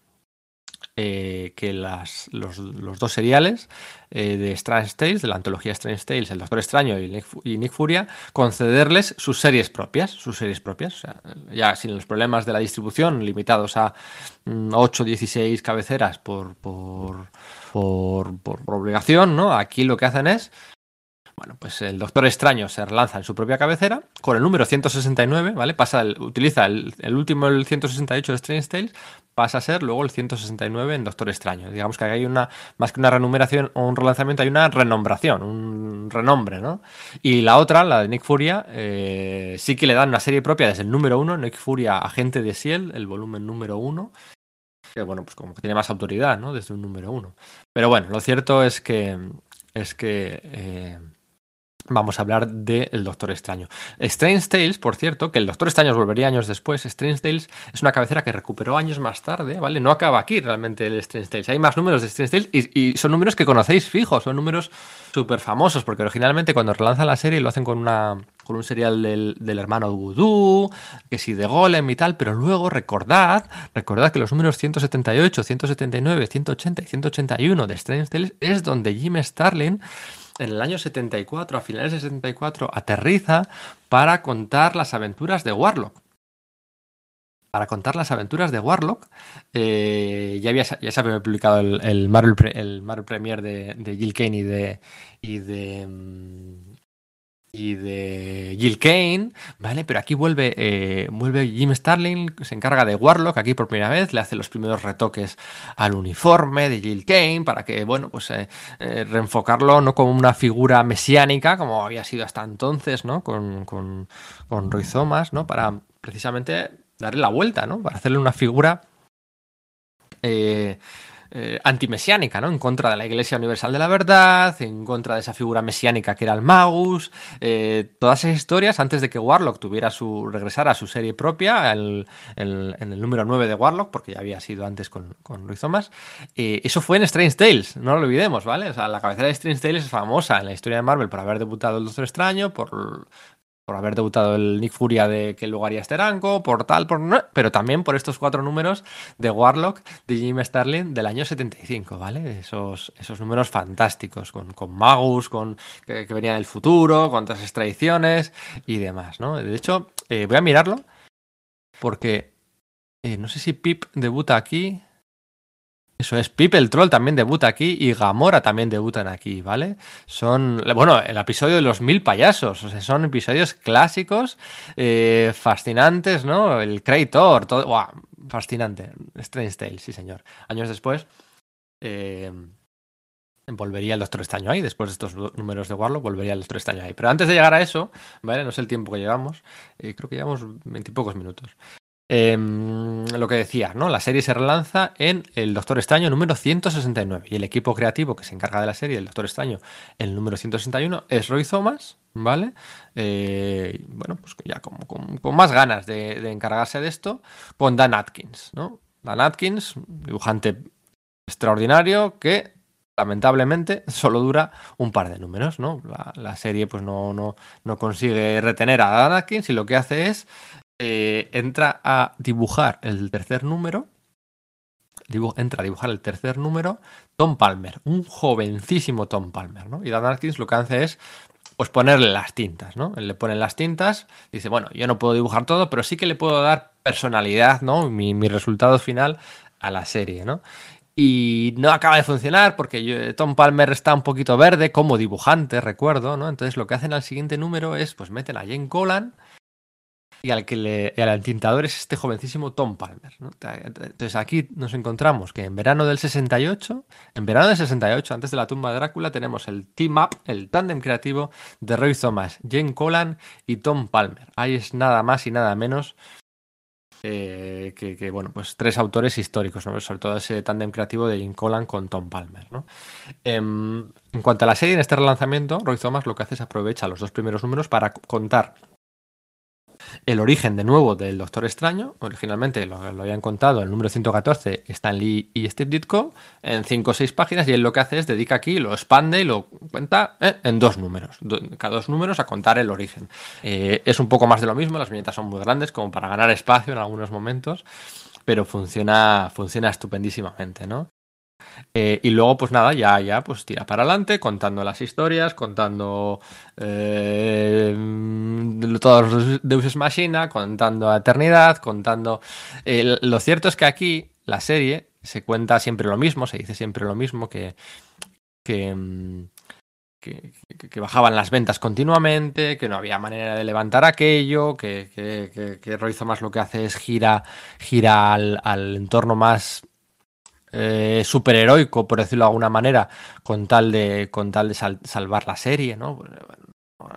eh, que las, los, dos seriales eh, de Strange Tales, de la antología Strange Tales, El Doctor Extraño y Nick, Furia, concederles sus series propias, sus series propias, ya sin los problemas de la distribución, limitados a 8 mm, 16 cabeceras por, por, por, por obligación, ¿no? Aquí lo que hacen es bueno, pues el Doctor Extraño se relanza en su propia cabecera con el número 169, ¿vale? Pasa utiliza el, último, el 168 de Strange Tales, pasa a ser luego el 169 en Doctor Extraño. Digamos que hay una, más que una renumeración o un relanzamiento, hay una renombración, un renombre, ¿no? Y la otra, la de Nick Furia, eh, sí que le dan una serie propia desde el número 1, Nick Furia, Agente de Ciel, el volumen número 1, que bueno, pues como que tiene más autoridad, ¿no? Desde un número 1. Pero bueno, lo cierto es que es que eh, vamos a hablar del Doctor Extraño. Strange Tales, por cierto, que el Doctor Extraño volvería años después, Strange Tales es una cabecera que recuperó años más tarde, ¿vale? No acaba aquí realmente el Strange Tales. Hay más números de Strange Tales y, son números que conocéis fijos, son números súper famosos, porque originalmente cuando relanzan la serie lo hacen con una con un serial del, hermano Voodoo, que sí de Golem y tal, pero luego recordad, recordad que los números 178, 179, 180 y 181 de Strange Tales es donde Jim Starlin en el año 74, a finales de 74, aterriza para contar las aventuras de Warlock. Para contar las aventuras de Warlock, eh, ya, había, ya se había publicado el, Marvel, el Marvel Premier de, de Jill Kane y de, y de mm, y de Jill Kane, ¿vale? Pero aquí vuelve, eh, vuelve Jim Starling, se encarga de Warlock aquí por primera vez, le hace los primeros retoques al uniforme de Jill Kane para que, bueno, pues eh, eh, reenfocarlo no como una figura mesiánica, como había sido hasta entonces, ¿no? Con, con, con Roy Thomas, ¿no? Para precisamente darle la vuelta, ¿no? Para hacerle una figura... Eh, eh, antimesiánica, ¿no? En contra de la Iglesia Universal de la Verdad, en contra de esa figura mesiánica que era el Magus, eh, todas esas historias antes de que Warlock tuviera su regresara a su serie propia, en el número 9 de Warlock, porque ya había sido antes con, con Luis Thomas. Eh, eso fue en Strange Tales, no lo olvidemos, ¿vale? O sea, la cabecera de Strange Tales es famosa en la historia de Marvel por haber debutado el Doctor Extraño, por por haber debutado el Nick Furia de que luego haría este rango, por tal, por pero también por estos cuatro números de Warlock de Jim Starlin del año 75, ¿vale? Esos, esos números fantásticos, con, con Magus, con que, venía del futuro, con todas esas tradiciones y demás, ¿no? De hecho, eh, voy a mirarlo porque eh, no sé si Pip debuta aquí. Eso es, Pipe el Troll también debuta aquí y Gamora también debutan aquí, ¿vale? Son, bueno, el episodio de los mil payasos, o sea, son episodios clásicos, eh, fascinantes, ¿no? El Creator, todo, ¡guau! fascinante. Strange Tales, sí señor. Años después, eh, volvería el Doctor Estaño ahí, después de estos números de Warlock, volvería el Doctor Estaño ahí. Pero antes de llegar a eso, ¿vale? No sé el tiempo que llevamos, eh, creo que llevamos veintipocos minutos. Em, lo que decía, ¿no? La serie se relanza en El Doctor Extraño número 169 y el equipo creativo que se encarga de la serie, el Doctor Extraño, el número 161, es Roy Thomas, ¿vale? Eh, bueno, pues ya con, con, más ganas de, encargarse de esto, con Dan Atkins, ¿no? Dan Atkins, dibujante extraordinario que lamentablemente solo dura un par de números, ¿no? La, serie pues no, no, no, consigue retener a Dan Atkins y lo que hace es eh, entra a dibujar el tercer número. entra a dibujar el tercer número Tom Palmer, un jovencísimo Tom Palmer, ¿no? Y Dan Atkins lo que hace es pues ponerle las tintas, ¿no? Él le pone las tintas, dice, bueno, yo no puedo dibujar todo, pero sí que le puedo dar personalidad, ¿no? Mi, mi resultado final a la serie, ¿no? Y no acaba de funcionar porque Tom Palmer está un poquito verde como dibujante, recuerdo, ¿no? Entonces lo que hacen al siguiente número es, pues meten a Jane Colan y al que le, al tintador es este jovencísimo Tom Palmer. Entonces aquí nos encontramos que en verano del 68, en verano del 68, antes de la tumba de Drácula, tenemos el team up, el tándem creativo de Roy Thomas, Jane Colan y Tom Palmer. Ahí es nada más y nada menos eh, que, bueno, pues tres autores históricos, sobre todo ese tándem creativo de Jane Colan con Tom Palmer. Em, en cuanto a la serie, en este relanzamiento, Roy Thomas lo que hace es aprovecha los dos primeros números para contar el origen de nuevo del Doctor Extraño. Originalmente lo, habían contado el número 114, Stan Lee y Steve Ditko, en 5 o 6 páginas, y él lo que hace es dedica aquí, lo expande y lo cuenta eh, en dos números, cada dos números a contar el origen. Eh, es un poco más de lo mismo, las viñetas son muy grandes como para ganar espacio en algunos momentos, pero funciona, funciona estupendísimamente, ¿no? Eh, y luego, pues nada, ya, ya, pues tira para adelante, contando las historias, contando eh, todos los Deus Machina, contando a Eternidad, contando. Eh, lo cierto es que aquí la serie se cuenta siempre lo mismo, se dice siempre lo mismo, que, que, mm, que, bajaban las ventas continuamente, que no había manera de levantar aquello, que, que, que más lo que hace es gira, gira al, al entorno más eh, superheroico, por decirlo de alguna manera, con tal de, con tal de salvar la serie, ¿no?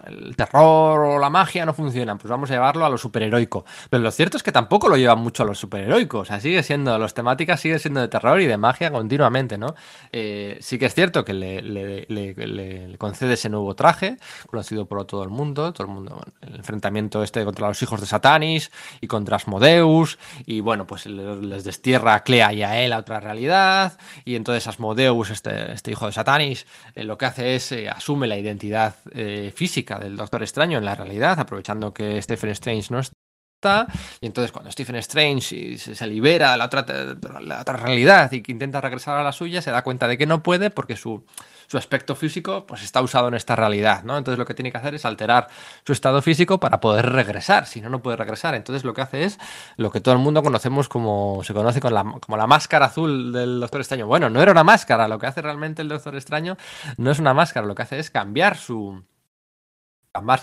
El terror o la magia no funcionan, pues vamos a llevarlo a lo superheroico. Pero lo cierto es que tampoco lo llevan mucho a lo superheroico, o sea, sigue siendo, las temáticas siguen siendo de terror y de magia continuamente, ¿no? Eh, sí que es cierto que le, concede ese nuevo traje, conocido por todo el mundo, todo el mundo, el enfrentamiento este contra los hijos de Satanis y contra Asmodeus, y bueno, pues les destierra a Clea y a él a otra realidad, y entonces Asmodeus, este, este hijo de Satanis, eh, lo que hace es eh, asume la identidad física del Doctor Extraño en la realidad, aprovechando que Stephen Strange no está. Y entonces cuando Stephen Strange se, libera la otra, la otra realidad y que intenta regresar a la suya, se da cuenta de que no puede porque su, su aspecto físico pues está usado en esta realidad, ¿no? Entonces lo que tiene que hacer es alterar su estado físico para poder regresar, si no, no puede regresar. Entonces lo que hace es lo que todo el mundo conocemos como, se conoce como la máscara azul del Doctor Extraño. Bueno, no era una máscara, lo que hace realmente el Doctor Extraño no es una máscara, lo que hace es cambiar su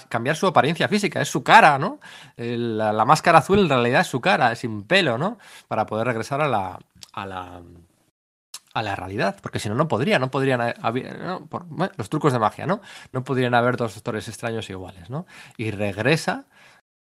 cambiar su apariencia física, es su cara, ¿no? La, máscara azul en realidad es su cara, es sin pelo, ¿no? Para poder regresar a la, a la, a la realidad, porque si no, no podría, no podrían haber, los trucos de magia, ¿no? No podrían haber dos doctores extraños iguales, ¿no? Y regresa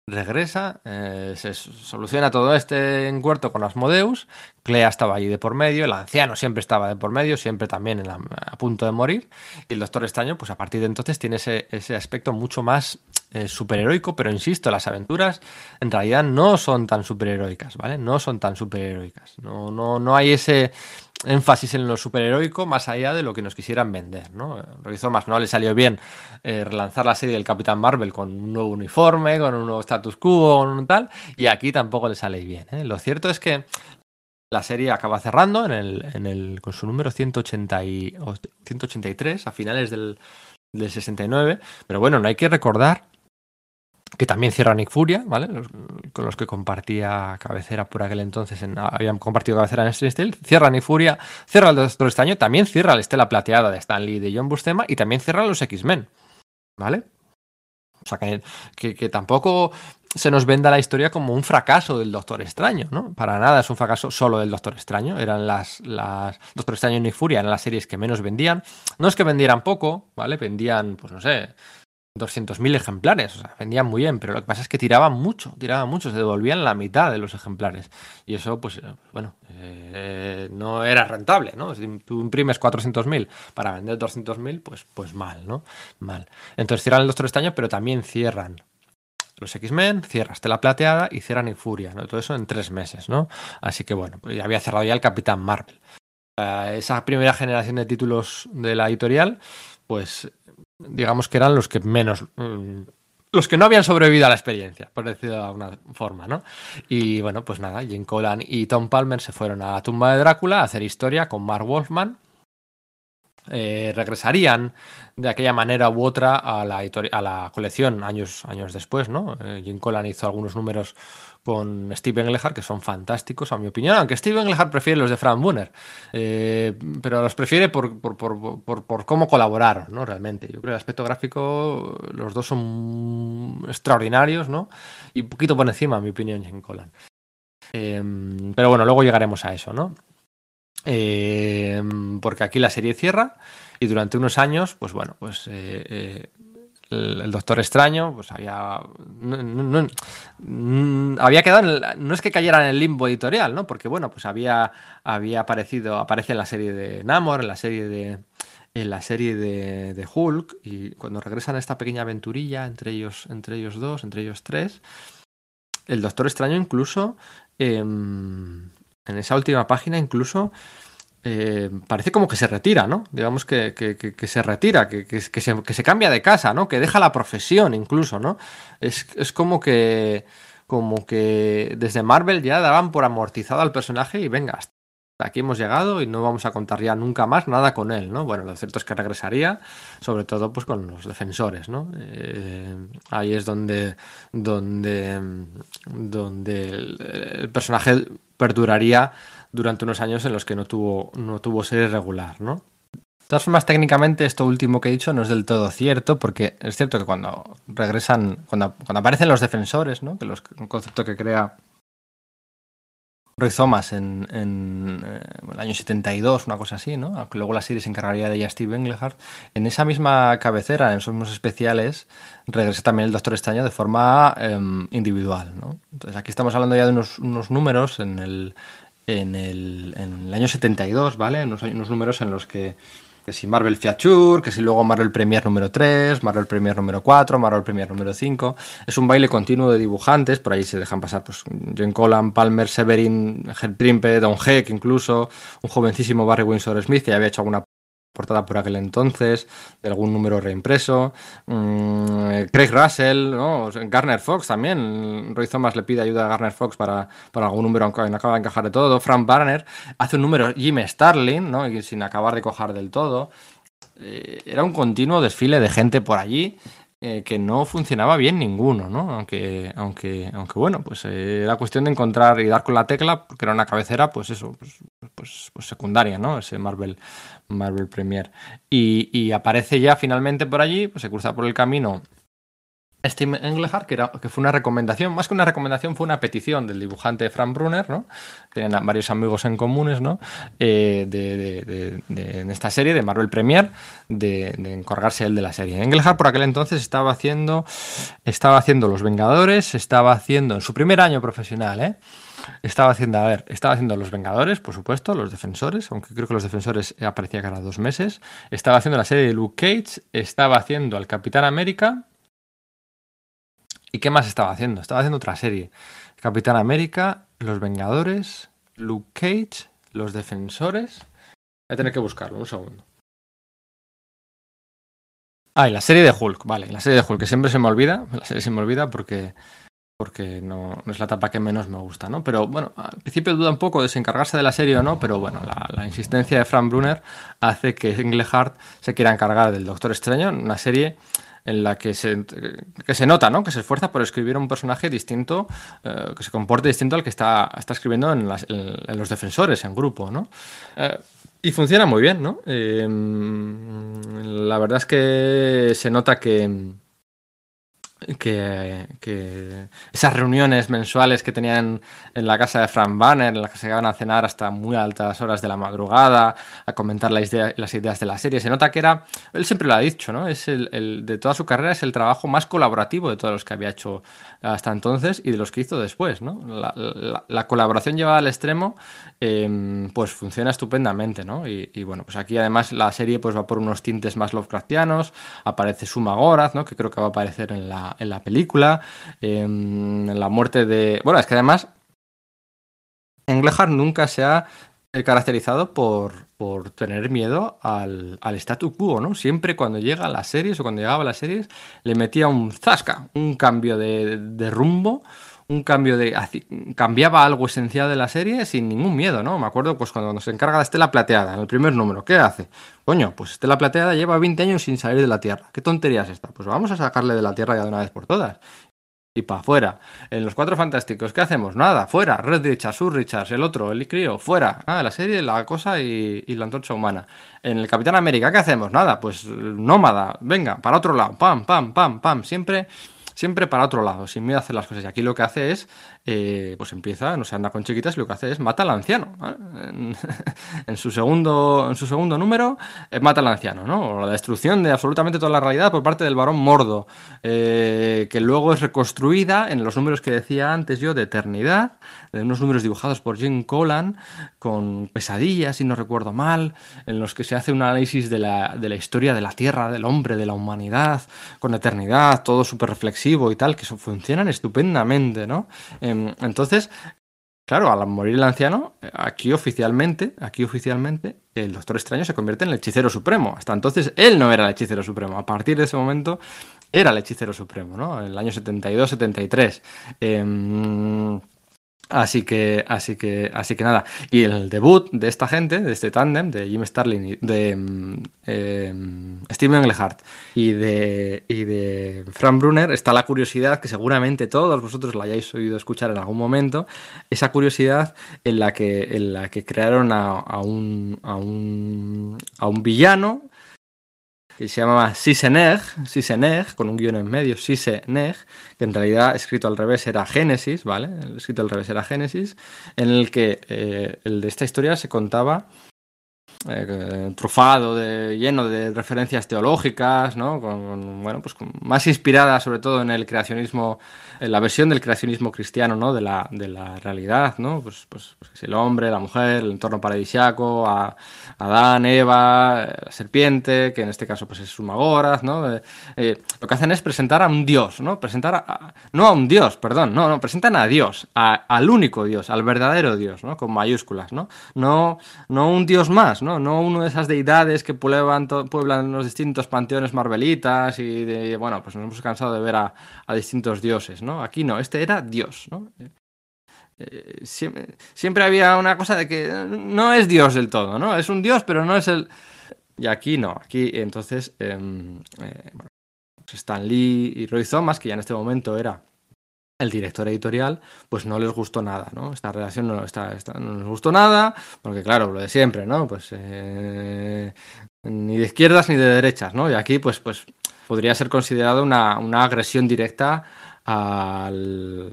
regresa, eh, se soluciona todo este encuentro con Asmodeus, Clea estaba allí de por medio, el anciano siempre estaba de por medio, siempre también a punto de morir, y el Doctor Extraño, pues a partir de entonces tiene ese, aspecto mucho más eh, superheroico, pero insisto, las aventuras en realidad no son tan superheroicas, ¿vale? No son tan superheroicas, no, no, no hay ese énfasis en lo superheroico más allá de lo que nos quisieran vender, ¿no? Lo más, no le salió bien eh, relanzar la serie del Capitán Marvel con un nuevo uniforme, con un nuevo status quo, con un tal, y aquí tampoco le sale bien. ¿eh? Lo cierto es que la serie acaba cerrando en el, en el, con su número 180 y, 183 a finales del, del 69, pero bueno, no hay que recordar que también cierra Nick Furia, ¿vale? con los que compartía cabecera por aquel entonces, en, habían compartido cabecera en Street Steel. Cierra Nick Furia, cierra el Doctor Extraño, también cierra la Estela Plateada de Stan Lee y de John Buscema y también cierra los X-Men, ¿vale? O sea, que, que, tampoco se nos venda la historia como un fracaso del Doctor Extraño, ¿no? Para nada es un fracaso solo del Doctor Extraño. Eran las, las Doctor Extraño y Nick Furia, eran las series que menos vendían. No es que vendieran poco, ¿vale? Vendían, pues no sé, 200.000 ejemplares, o sea, vendían muy bien, pero lo que pasa es que tiraban mucho, tiraban mucho, se devolvían la mitad de los ejemplares. Y eso, pues, eh, bueno, eh, no era rentable, ¿no? Si tú imprimes 400.000 para vender 200.000, pues, pues mal, ¿no? Mal. Entonces cierran el Doctor Extraño, pero también cierran los X-Men, cierra Estela Plateada y cierran Infuria, ¿no? Todo eso en tres meses, ¿no? Así que, bueno, pues ya había cerrado ya el Capitán Marvel. Eh, esa primera generación de títulos de la editorial, pues digamos que eran los que menos, mm, los que no habían sobrevivido a la experiencia, por decirlo de alguna forma, ¿no? Y bueno, pues nada, Jim Collan y Tom Palmer se fueron a la tumba de Drácula a hacer historia con Mark Wolfman. Eh, regresarían de aquella manera u otra a la, a la colección años, años después, ¿no? Eh, Jim Collan hizo algunos números con Steven Englehart que son fantásticos, a mi opinión, aunque Steven Englehart prefiere los de Frank Bunner, eh, pero los prefiere por, por, por, por, cómo colaboraron, ¿no? Realmente. Yo creo que el aspecto gráfico, los dos son extraordinarios, ¿no? Y un poquito por encima, a mi opinión, Jim Collan. Em, pero bueno, luego llegaremos a eso, ¿no? Em, porque aquí la serie cierra y durante unos años, pues bueno, pues el, Doctor Extraño, pues había. No, mm, había quedado. no es que cayera en el limbo editorial, ¿no? Porque, bueno, pues había, había aparecido. Aparece en la serie de Namor, en la serie de. En la serie de, de Hulk, y cuando regresan a esta pequeña aventurilla entre ellos, entre ellos dos, entre ellos tres, el Doctor Extraño incluso, em, en esa última página incluso, eh, parece como que se retira, ¿no? Digamos que, se retira, que, se, cambia de casa, ¿no? Que deja la profesión incluso, ¿no? Es, como que como que desde Marvel ya daban por amortizado al personaje y venga, hasta aquí hemos llegado y no vamos a contar ya nunca más nada con él, ¿no? Bueno, lo cierto es que regresaría, sobre todo pues con los defensores, ¿no? Eh, ahí es donde, donde, donde el, personaje perduraría durante unos años en los que no tuvo, no tuvo serie regular, ¿no? De todas formas, técnicamente esto último que he dicho no es del todo cierto, porque es cierto que cuando regresan, cuando, aparecen los defensores, ¿no? que los, un concepto que crea Roy Thomas en, eh, el año 72, una cosa así, ¿no? Aunque luego la serie se encargaría de ella Steve Englehart. En esa misma cabecera, en esos mismos especiales, regresa también el Doctor Extraño de forma em, individual, ¿no? Entonces aquí estamos hablando ya de unos, números en el, en el, en el año 72, ¿vale? Unos, unos números en los que que si Marvel Feature, que si luego Marvel Premier número 3, Marvel Premier número 4, Marvel Premier número 5. Es un baile continuo de dibujantes, por ahí se dejan pasar pues, Jen Collan, Palmer, Severin, Gerd Trimpe, Don Heck incluso, un jovencísimo Barry Windsor Smith que ya había hecho alguna portada por aquel entonces, de algún número reimpreso. Mm, Craig Russell, ¿no? Garner Fox también. Roy Thomas le pide ayuda a Garner Fox para, para algún número aunque no acaba de encajar de todo. Frank Barner hace un número Jim Starlin, ¿no? sin acabar de cojar del todo. Eh, era un continuo desfile de gente por allí. Eh, que no funcionaba bien ninguno, ¿no? Aunque, aunque, aunque bueno, pues eh, era cuestión de encontrar y dar con la tecla, porque era una cabecera, pues eso, pues, pues, pues secundaria, ¿no? Ese Marvel, Marvel Premier. Y, aparece ya finalmente por allí, pues se cruza por el camino Steve Englehart, que, era, que fue una recomendación, más que una recomendación, fue una petición del dibujante Frank Brunner, ¿no? Tenían varios amigos en comunes, ¿no? Eh, de, de, esta serie, de Marvel Premier, de, encargarse él de la serie. Englehart por aquel entonces estaba haciendo, estaba haciendo Los Vengadores, estaba haciendo, en su primer año profesional, ¿eh? Estaba haciendo, a ver, estaba haciendo Los Vengadores, por supuesto, Los Defensores, aunque creo que Los Defensores aparecía cada dos meses. Estaba haciendo la serie de Luke Cage, estaba haciendo al Capitán América, ¿Y qué más estaba haciendo? Estaba haciendo otra serie. Capitán América, Los Vengadores, Luke Cage, Los Defensores. Voy a tener que buscarlo, un segundo. Ah, y la serie de Hulk, vale, la serie de Hulk, que siempre se me olvida, la serie se me olvida porque, porque no, es la etapa que menos me gusta, ¿no? Pero bueno, al principio duda un poco de desencargarse de la serie o no, pero bueno, la, insistencia de Frank Brunner hace que Englehart se quiera encargar del Doctor Extraño, una serie en la que se, que se nota, ¿no? Que se esfuerza por escribir un personaje distinto, eh, que se comporte distinto al que está, está escribiendo en, los defensores, en grupo, ¿no? Eh, y funciona muy bien, ¿no? Eh, la verdad es que se nota que que, esas reuniones mensuales que tenían en la casa de Frank Banner, en las que se iban a cenar hasta muy altas horas de la madrugada, a comentar las ideas de la serie, se nota que era, él siempre lo ha dicho, ¿no? Es el, de toda su carrera es el trabajo más colaborativo de todos los que había hecho hasta entonces y de los que hizo después, ¿no? La, colaboración llevada al extremo, em, pues funciona estupendamente, ¿no? Y, bueno, pues aquí además la serie pues va por unos tintes más Lovecraftianos, aparece Suma Gorath, ¿no? Que creo que va a aparecer en la, en la película, em, en la muerte de... Bueno, es que además Englehart nunca se ha caracterizado por, por tener miedo al, al statu quo, ¿no? Siempre cuando llega a las series o cuando llegaba a las series le metía un zasca, un cambio de, rumbo, un cambio de... cambiaba algo esencial de la serie sin ningún miedo, ¿no? Me acuerdo pues cuando nos encarga de Estela Plateada, en el primer número, ¿qué hace? Coño, pues Estela Plateada lleva 20 años sin salir de la Tierra. ¿Qué tontería es esta? Pues vamos a sacarle de la Tierra ya de una vez por todas y para afuera. En los cuatro fantásticos, ¿qué hacemos? Nada, fuera. Red Richards, Sur Richards, el otro, el crío, fuera. Ah, la serie, la cosa y, la antorcha humana. En el Capitán América, ¿qué hacemos? Nada, pues nómada, venga, para otro lado, pam, pam, pam, pam. Siempre, siempre para otro lado, sin miedo a hacer las cosas. Y aquí lo que hace es eh, pues empieza, no se anda con chiquitas y lo que hace es mata al anciano. En, su segundo, en su segundo número, eh, mata al anciano, ¿no? la destrucción de absolutamente toda la realidad por parte del varón mordo, eh, que luego es reconstruida en los números que decía antes yo de eternidad, de unos números dibujados por Jim Collan, con pesadillas, si no recuerdo mal, en los que se hace un análisis de la, de la historia de la Tierra, del hombre, de la humanidad, con eternidad, todo súper reflexivo y tal, que funcionan estupendamente, ¿no? Entonces, claro, al morir el anciano, aquí oficialmente, aquí oficialmente, el Doctor Extraño se convierte en el hechicero supremo. Hasta entonces él no era el hechicero supremo. A partir de ese momento era el hechicero supremo, ¿no? En el año 72-73. Así que, así que, así que nada. Y el debut de esta gente, de este tándem, de Jim Starlin, de mm, em, Steven Englehart y de, y de Frank Brunner, está la curiosidad que seguramente todos vosotros la hayáis oído escuchar en algún momento, esa curiosidad en la que, en la que crearon a, un, a, un, a un villano que se llamaba Siseneg, con un guion en medio, Siseneg, que en realidad escrito al revés era Génesis, ¿vale? El escrito al revés era Génesis, en el que eh, el de esta historia se contaba eh, trufado, de, lleno de referencias teológicas, ¿no? Con, bueno, pues más inspirada sobre todo en el creacionismo, en la versión del creacionismo cristiano, ¿no? De la, de la realidad, ¿no? Pues, pues, pues el hombre, la mujer, el entorno paradisiaco, a, Adán, Eva, la serpiente, que en este caso pues es Sumagoraz, ¿no? Eh, eh, lo que hacen es presentar a un Dios, ¿no? Presentar a, no a un Dios, perdón, no, no, presentan a Dios, al único Dios, al verdadero Dios, ¿no? Con mayúsculas, ¿no? No, no un Dios más, ¿no? No uno de esas deidades que pueblan, los distintos panteones marvelitas y de, bueno, pues nos hemos cansado de ver a, distintos dioses, ¿no? Aquí no, este era Dios, ¿no? Eh, siempre, había una cosa de que no es Dios del todo, ¿no? Es un Dios, pero no es el... Y aquí no, aquí entonces em, eh, Stan Lee y Roy Thomas, que ya en este momento era el director editorial, pues no les gustó nada, ¿no? Esta relación no, está, no les gustó nada, porque claro, lo de siempre, ¿no? Pues eh, ni de izquierdas ni de derechas, ¿no? Y aquí, pues, pues podría ser considerado una, una agresión directa al,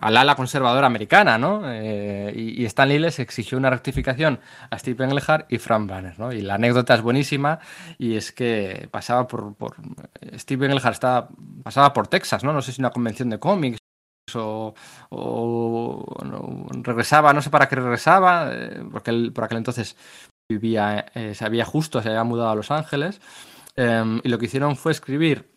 ala conservadora americana, ¿no? Eh, y, Stan Lee les exigió una rectificación a Steve Englehart y Frank Banner, ¿no? Y la anécdota es buenísima y es que pasaba por, Steve Englehart estaba, pasaba por Texas, ¿no? No sé si una convención de cómics o, regresaba, no sé para qué regresaba, eh, porque él por aquel entonces vivía, eh, se había justo, se había mudado a Los Ángeles, y lo que hicieron fue escribir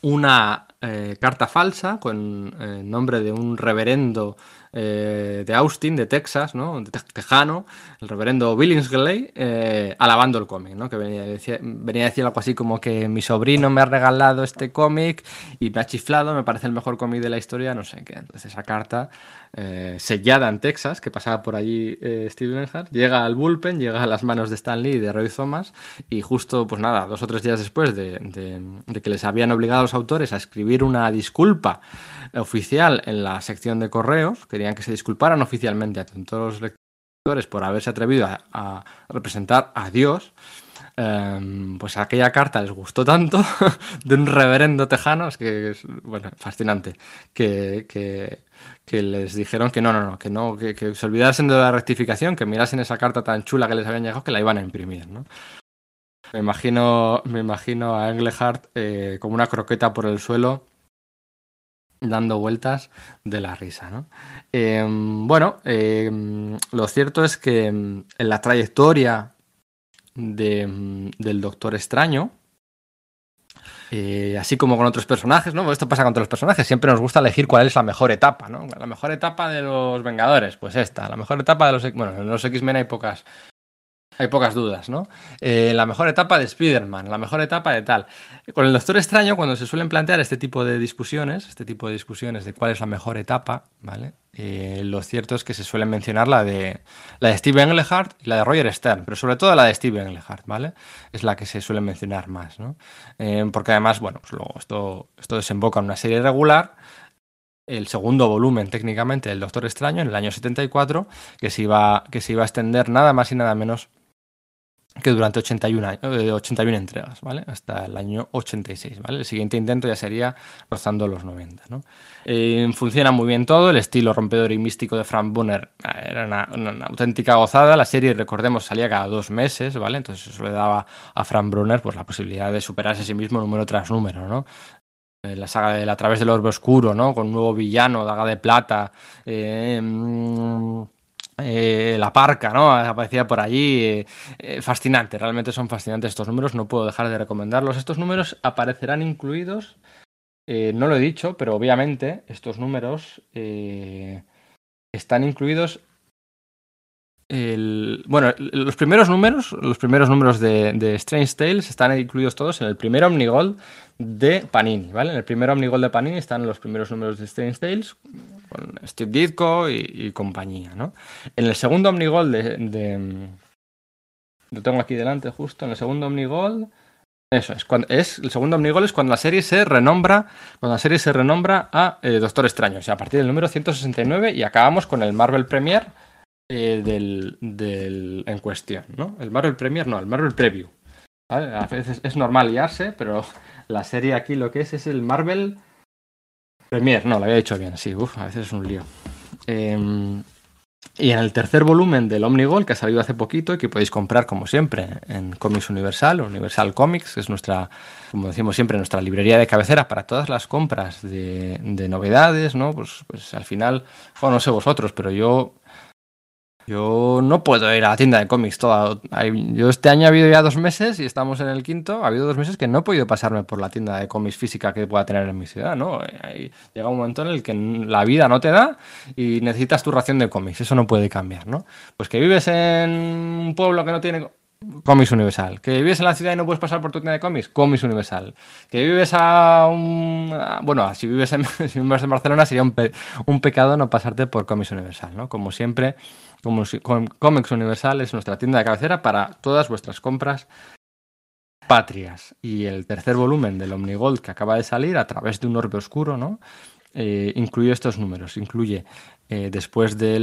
una eh, carta falsa con el nombre de un reverendo eh, de Austin, de Texas, ¿no? De tejano, el reverendo Billingsley, eh, alabando el cómic, ¿no? Que venía, venía a decir algo así como que mi sobrino me ha regalado este cómic y me ha chiflado, me parece el mejor cómic de la historia, no sé qué. Entonces esa carta eh, sellada en Texas, que pasaba por allí Steven Hart, llega al bullpen, llega a las manos de Stan Lee y de Roy Thomas y justo, pues nada, dos o tres días después de, de que les habían obligado a los autores a escribir una disculpa oficial en la sección de correos, querían que se disculparan oficialmente a todos los lectores por haberse atrevido a, representar a Dios. Em, pues aquella carta les gustó tanto de un reverendo tejano, es que es bueno, fascinante, que, que, les dijeron que no, no, no, que no, que, se olvidasen de la rectificación, que mirasen esa carta tan chula que les habían llegado, que la iban a imprimir, ¿no? Me imagino, me imagino a Englehart eh, como una croqueta por el suelo, dando vueltas de la risa. ¿no? Em, bueno, em, lo cierto es que em, en la trayectoria de, del Doctor Extraño, eh, así como con otros personajes, ¿no? Esto pasa con otros personajes, siempre nos gusta elegir cuál es la mejor etapa, ¿no? La mejor etapa de los Vengadores, pues esta, la mejor etapa de los... Bueno, en los X-Men hay pocas, hay pocas dudas, ¿no? Eh, la mejor etapa de Spider-Man, la mejor etapa de tal. Con el Doctor Extraño, cuando se suelen plantear este tipo de discusiones, este tipo de discusiones de cuál es la mejor etapa, ¿vale? Eh, lo cierto es que se suele mencionar la de, la de Steve Englehart y la de Roger Stern, pero sobre todo la de Steve Englehart, ¿vale? Es la que se suele mencionar más, ¿no? Eh, porque además, bueno, pues luego esto, esto desemboca en una serie regular el segundo volumen técnicamente del Doctor Extraño en el año 74, que se iba, que se iba a extender nada más y nada menos que durante 81, 81 eh, entregas, ¿vale? Hasta el año 86, ¿vale? El siguiente intento ya sería rozando los 90, ¿no? Eh, funciona muy bien todo, el estilo rompedor y místico de Frank Brunner eh, era una, auténtica gozada, la serie, recordemos, salía cada dos meses, ¿vale? Entonces eso le daba a Frank Brunner pues, la posibilidad de superarse a sí mismo número tras número, ¿no? la saga de A través del orbe oscuro, ¿no? Con un nuevo villano, Daga de Plata, mm, eh, la parca, ¿no? Aparecía por allí. Eh, eh, fascinante, realmente son fascinantes estos números, no puedo dejar de recomendarlos. Estos números aparecerán incluidos, no lo he dicho, pero obviamente estos números están incluidos bueno, los primeros números, los primeros números de, Strange Tales están incluidos todos en el primer Omnigold de Panini, ¿vale? En el primer Omnigold de Panini están los primeros números de Strange Tales con Steve Ditko y, compañía, ¿no? En el segundo Omnigold de, de, lo tengo aquí delante justo, en el segundo Omnigold eso es, cuando, es el segundo Omnigold es cuando la serie se renombra, cuando la serie se renombra a eh, Doctor Extraño, o sea, a partir del número 169 y acabamos con el Marvel Premier eh, del, del, en cuestión, ¿no? El Marvel Premier, no, el Marvel Preview. A veces es normal liarse, pero la serie aquí lo que es es el Marvel Premier. No, lo había dicho bien, sí, uf, a veces es un lío. Em, y en el tercer volumen del Omnigol, que ha salido hace poquito y que podéis comprar, como siempre, en Comics Universal, Universal Comics, que es nuestra, como decimos siempre, nuestra librería de cabecera para todas las compras de, de novedades, ¿no? Pues, pues al final, bueno, no sé vosotros, pero yo yo no puedo ir a la tienda de cómics toda. Yo este año ha habido ya dos meses y estamos en el quinto. Ha habido dos meses que no he podido pasarme por la tienda de cómics física que pueda tener en mi ciudad, ¿no? llega un momento en el que la vida no te da y necesitas tu ración de cómics. Eso no puede cambiar, ¿no? Pues que vives en un pueblo que no tiene Comics Universal. Que vives en la ciudad y no puedes pasar por tu tienda de cómics, Comics Universal. Que vives a un... Bueno, si vives en, si vives en Barcelona sería un, un, pecado no pasarte por Comics Universal, ¿no? Como siempre, Comics Universal es nuestra tienda de cabecera para todas vuestras compras patrias. Y el tercer volumen del Omnigold que acaba de salir a través de un orbe oscuro, ¿no? Eh, incluye estos números. Incluye, eh, después de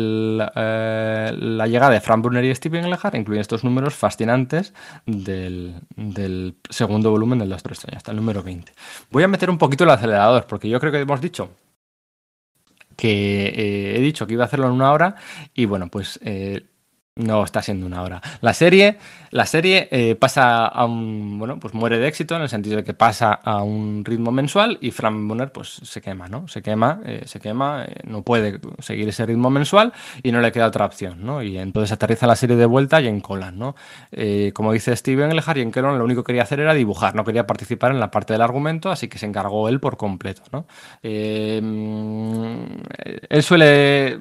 eh, la llegada de Frank Brunner y Steven Lehar, incluye estos números fascinantes del, segundo volumen del Doctor Extraño, hasta el número 20. Voy a meter un poquito el acelerador, porque yo creo que hemos dicho que eh, he dicho que iba a hacerlo en una hora y bueno, pues eh, no está siendo una hora. La serie, la serie eh, pasa a un. Bueno, pues muere de éxito en el sentido de que pasa a un ritmo mensual y Frank Bonner pues se quema, ¿no? Se quema, eh, se quema, eh, no puede seguir ese ritmo mensual y no le queda otra opción, ¿no? Y entonces aterriza la serie de vuelta y en Colan, ¿no? como dice Steven Lehar, y en Colan lo único que quería hacer era dibujar, no quería participar en la parte del argumento, así que se encargó él por completo, ¿no? Mm, él suele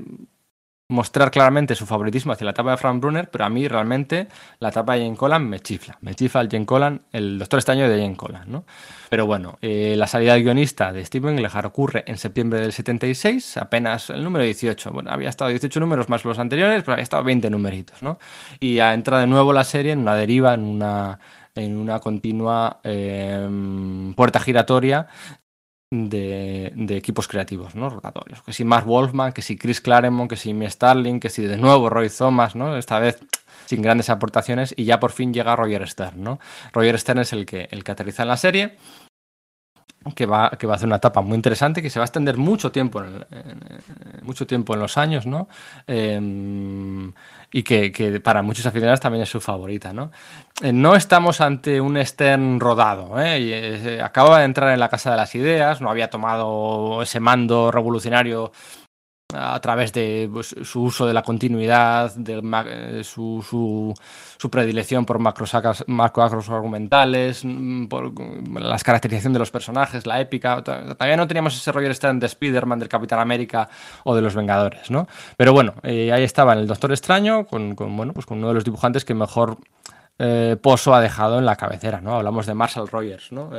mostrar claramente su favoritismo hacia la etapa de Frank Brunner, pero a mí realmente la etapa de Jane Collan me chifla. Me chifla el Jane Collan, el Doctor Extraño de Jane Collan, ¿no? Pero bueno, eh, la salida del guionista de Steven Lehar ocurre en septiembre del 76, apenas el número 18. Bueno, había estado 18 números más los anteriores, pero había estado 20 numeritos, ¿no? Y ha entrado de nuevo la serie en una deriva, en una en una continua eh, puerta giratoria de, equipos creativos, ¿no? Rotatorios. Que si Mark Wolfman, que si Chris Claremont, que si Mi Starling, que si de nuevo Roy Thomas, ¿no? Esta vez sin grandes aportaciones y ya por fin llega Roger Stern, ¿no? Roger Stern es el que, el que aterriza en la serie que va, que va a hacer una etapa muy interesante que se va a extender mucho tiempo en, mucho tiempo en los años, ¿no? Em, y que, para muchos aficionados también es su favorita, ¿no? Eh, no estamos ante un Stern rodado, ¿eh? ¿eh? acaba de entrar en la Casa de las Ideas, no había tomado ese mando revolucionario a través de pues, su uso de la continuidad, de eh, su, su, predilección por macros, macros argumentales, mm, por la caracterización de los personajes, la épica. Todavía no teníamos ese Roger Stern de Spider-Man, del Capitán América o de los Vengadores, ¿no? Pero bueno, eh, ahí estaba en el Doctor Extraño con, bueno, pues con uno de los dibujantes que mejor eh, pozo ha dejado en la cabecera, ¿no? Hablamos de Marshall Rogers, ¿no?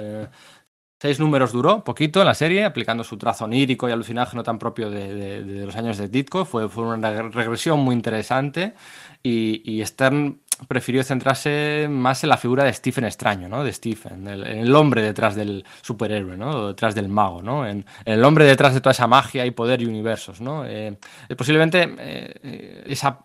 Seis números duró, poquito la serie, aplicando su trazo onírico y alucinágeno tan propio de, los años de Ditko. Fue, fue, una regresión muy interesante y, Stern prefirió centrarse más en la figura de Stephen extraño, ¿no? De Stephen, el, el hombre detrás del superhéroe, ¿no? Detrás del mago, ¿no? En, el hombre detrás de toda esa magia y poder y universos, ¿no? Eh, posiblemente eh, esa,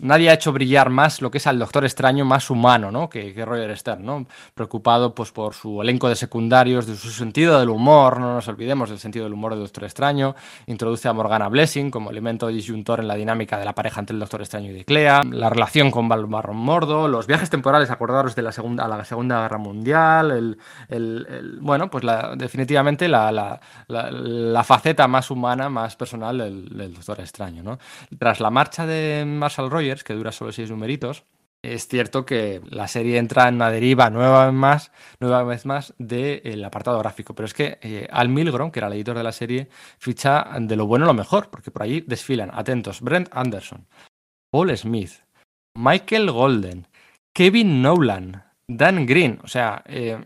nadie ha hecho brillar más lo que es al Doctor Extraño más humano, ¿no? Que, que, Roger Stern, ¿no? Preocupado pues por su elenco de secundarios, de su sentido del humor, no nos olvidemos del sentido del humor del Doctor Extraño, introduce a Morgana Blessing como elemento disyuntor en la dinámica de la pareja entre el Doctor Extraño y Clea, la relación con Balmarron Mordo, los viajes temporales, acordaros de la segunda, a la Segunda Guerra Mundial, el, el, bueno, pues definitivamente la, faceta más humana, más personal del, Doctor Extraño. ¿no? Tras la marcha de Marshall Rogers, que dura solo seis numeritos, es cierto que la serie entra en una deriva nueva vez más, nueva vez más del apartado gráfico. Pero es que eh, Al Milgrom, que era el editor de la serie, ficha de lo bueno lo mejor, porque por allí desfilan, atentos, Brent Anderson, Paul Smith, Michael Golden, Kevin Nolan, Dan Green, o sea, eh,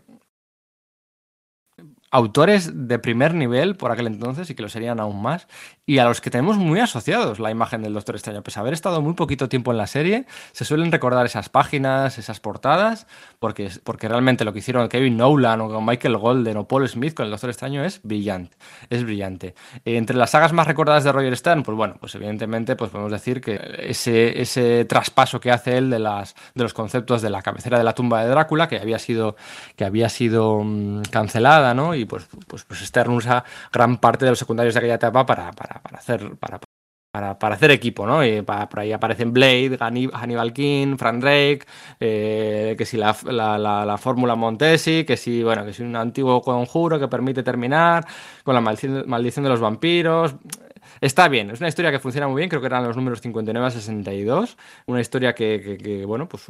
autores de primer nivel por aquel entonces y que lo serían aún más, y a los que tenemos muy asociados la imagen del Doctor Extraño. Pese a haber estado muy poquito tiempo en la serie, se suelen recordar esas páginas, esas portadas, porque, porque realmente lo que hicieron Kevin Nolan o Michael Golden o Paul Smith con el Doctor Extraño es brillante. Es brillante. entre las sagas más recordadas de Roger Stern, pues bueno, pues evidentemente pues podemos decir que ese, ese traspaso que hace él de, las, de los conceptos de la cabecera de la tumba de Drácula, que había sido, que había sido mm, cancelada, ¿no? y pues, pues, pues Stern usa gran parte de los secundarios de aquella etapa para, para, para hacer, para, para, para, hacer equipo, ¿no? Y por ahí aparecen Blade, Hannibal King, Frank Drake, eh, que si la, la, la, la, fórmula Montesi, que si, bueno, que si un antiguo conjuro que permite terminar con la maldición de los vampiros. Está bien, es una historia que funciona muy bien, creo que eran los números 59 a 62, una historia que, que, que, bueno, pues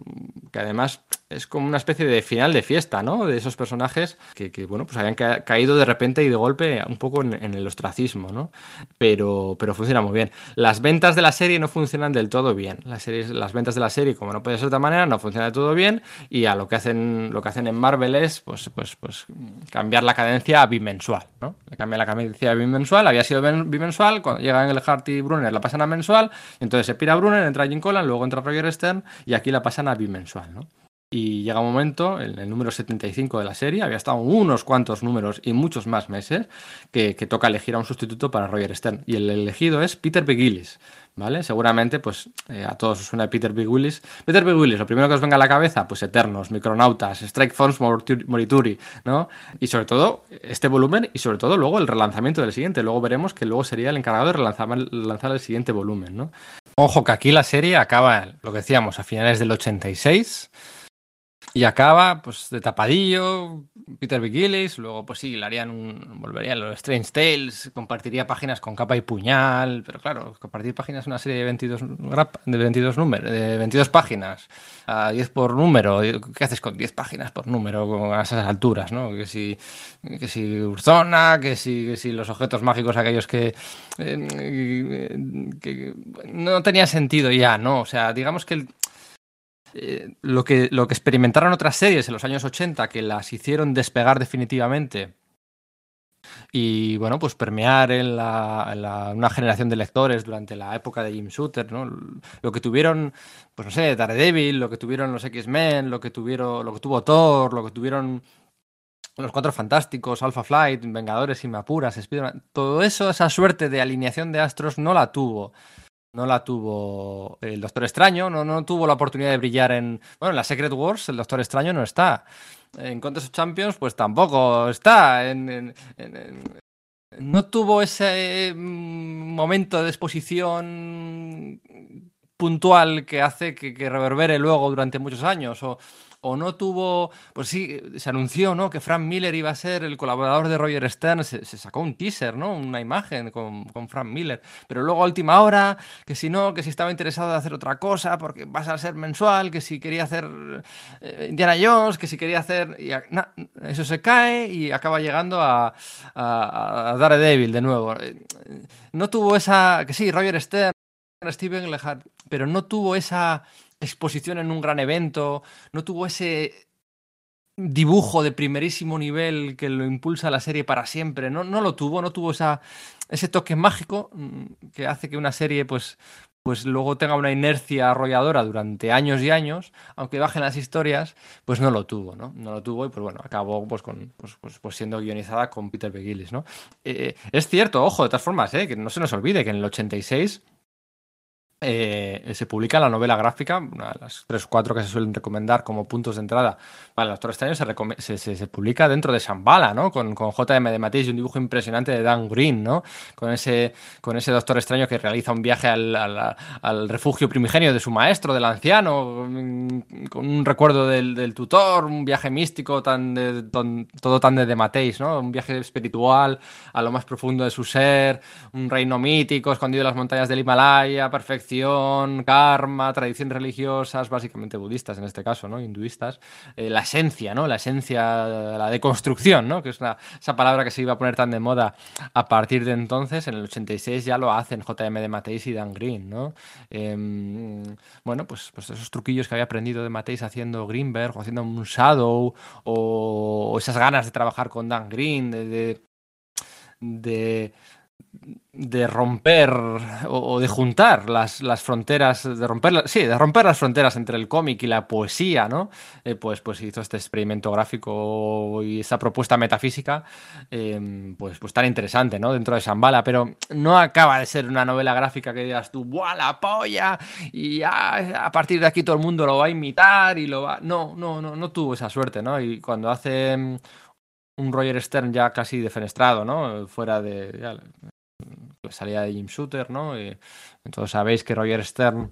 que además es como una especie de final de fiesta, ¿no? De esos personajes que, que bueno, pues habían ca caído de repente y de golpe un poco en, en, el ostracismo, ¿no? Pero, pero funciona muy bien. Las ventas de la serie no funcionan del todo bien. Las, series, las ventas de la serie, como no puede ser de otra manera, no funcionan del todo bien y a lo que hacen, lo que hacen en Marvel es, pues, pues, pues cambiar la cadencia a bimensual, ¿no? Cambia la cadencia a bimensual, había sido bimensual, llegan el Hart y Brunner la pasan a mensual, entonces se pira Brunner, entra Jim Collan, luego entra Roger Stern y aquí la pasan a bimensual, ¿no? Y llega un momento, en el número 75 de la serie, había estado unos cuantos números y muchos más meses, que, toca elegir a un sustituto para Roger Stern. Y el elegido es Peter Begillis, ¿vale? Seguramente, pues eh, a todos os suena Peter B. Peter B. Lo primero que os venga a la cabeza, pues Eternos, Micronautas, Strike Force Morituri, ¿no? Y sobre todo este volumen y sobre todo luego el relanzamiento del siguiente. Luego veremos que luego sería el encargado de relanzar, lanzar el siguiente volumen, ¿no? Ojo que aquí la serie acaba, lo que decíamos, a finales del 86 y acaba, pues, de tapadillo, Peter Gillis, luego, pues sí, le harían un, volverían los Strange Tales, compartiría páginas con capa y puñal, pero claro, compartir páginas en una serie de 22, de 22 números, de 22 páginas, a 10 por número, ¿qué haces con 10 páginas por número a esas alturas, no? Que si, que si Urzona, que si, que si los objetos mágicos aquellos que, eh, que no tenía sentido ya, ¿no? O sea, digamos que el eh, lo, que, lo que experimentaron otras series en los años 80 que las hicieron despegar definitivamente y bueno, pues permear en, la, en la, una generación de lectores durante la época de Jim Shooter, ¿no? Lo que tuvieron, pues no sé, Daredevil, lo que tuvieron los X-Men, lo que tuvieron, lo que tuvo Thor, lo que tuvieron los Cuatro Fantásticos, Alpha Flight, Vengadores, Inmapuras, Spider-Man, todo eso, esa suerte de alineación de astros no la tuvo no la tuvo el Doctor Extraño, no, no tuvo la oportunidad de brillar en. Bueno, en la Secret Wars el Doctor Extraño no está. En Contest of Champions, pues tampoco está. En, no tuvo ese mm, momento de exposición puntual que hace que, que reverbere luego durante muchos años. O, o no tuvo, pues sí, se anunció, ¿no? Que Frank Miller iba a ser el colaborador de Roger Stern, se, sacó un teaser, ¿no? Una imagen con, con, Frank Miller, pero luego a última hora, que si no, que si estaba interesado en hacer otra cosa, porque vas a ser mensual, que si quería hacer eh, Indiana Jones, que si quería hacer... Y, eso se cae y acaba llegando a, a, a Daredevil de nuevo. No tuvo esa, que sí, Roger Stern, Steven Lehart, pero no tuvo esa exposición en un gran evento, no tuvo ese dibujo de primerísimo nivel que lo impulsa la serie para siempre, no, no lo tuvo, no tuvo ese toque mágico mm, que hace que una serie pues, pues luego tenga una inercia arrolladora durante años y años, aunque bajen las historias, pues no lo tuvo, ¿no? No lo tuvo y pues bueno, acabó pues, con, pues, pues, pues siendo guionizada con Peter Begilis, ¿no? Eh, es cierto, ojo, de todas formas, ¿eh? que no se nos olvide que en el 86 eh, se publica la novela gráfica, una de las tres o cuatro que se suelen recomendar como puntos de entrada para el Doctor Extraño, se, se, publica dentro de Shambhala, ¿no? Con, con JM de Matisse y un dibujo impresionante de Dan Green, ¿no? Con ese, con ese Doctor Extraño que realiza un viaje al, al, refugio primigenio de su maestro, del anciano, con un recuerdo del, tutor, un viaje místico, tan de, todo tan de, de Matisse, ¿no? Un viaje espiritual a lo más profundo de su ser, un reino mítico escondido en las montañas del Himalaya, perfecto karma, tradiciones religiosas, básicamente budistas en este caso, ¿no? Hinduistas, eh, la esencia, ¿no? La esencia, la deconstrucción, ¿no? Que es esa palabra que se iba a poner tan de moda a partir de entonces. En el 86 ya lo hacen JM de Mateis y Dan Green, ¿no? Em, bueno, pues, pues esos truquillos que había aprendido de Mateis haciendo Greenberg o haciendo un Shadow o, esas ganas de trabajar con Dan Green, de romper o, de juntar las, las, fronteras, de romper, sí, de romper las fronteras entre el cómic y la poesía, ¿no? Eh, pues, pues hizo este experimento gráfico y esa propuesta metafísica, em, pues, pues tan interesante, ¿no? Dentro de Shambhala, pero no acaba de ser una novela gráfica que digas tú, ¡buah, la polla! Y a partir de aquí todo el mundo lo va a imitar y lo va... No, no, no, no tuvo esa suerte, ¿no? Y cuando hace un Roger Stern ya casi defenestrado, ¿no? Fuera de la salida de Jim Shooter, ¿no? entonces sabéis que Roger Stern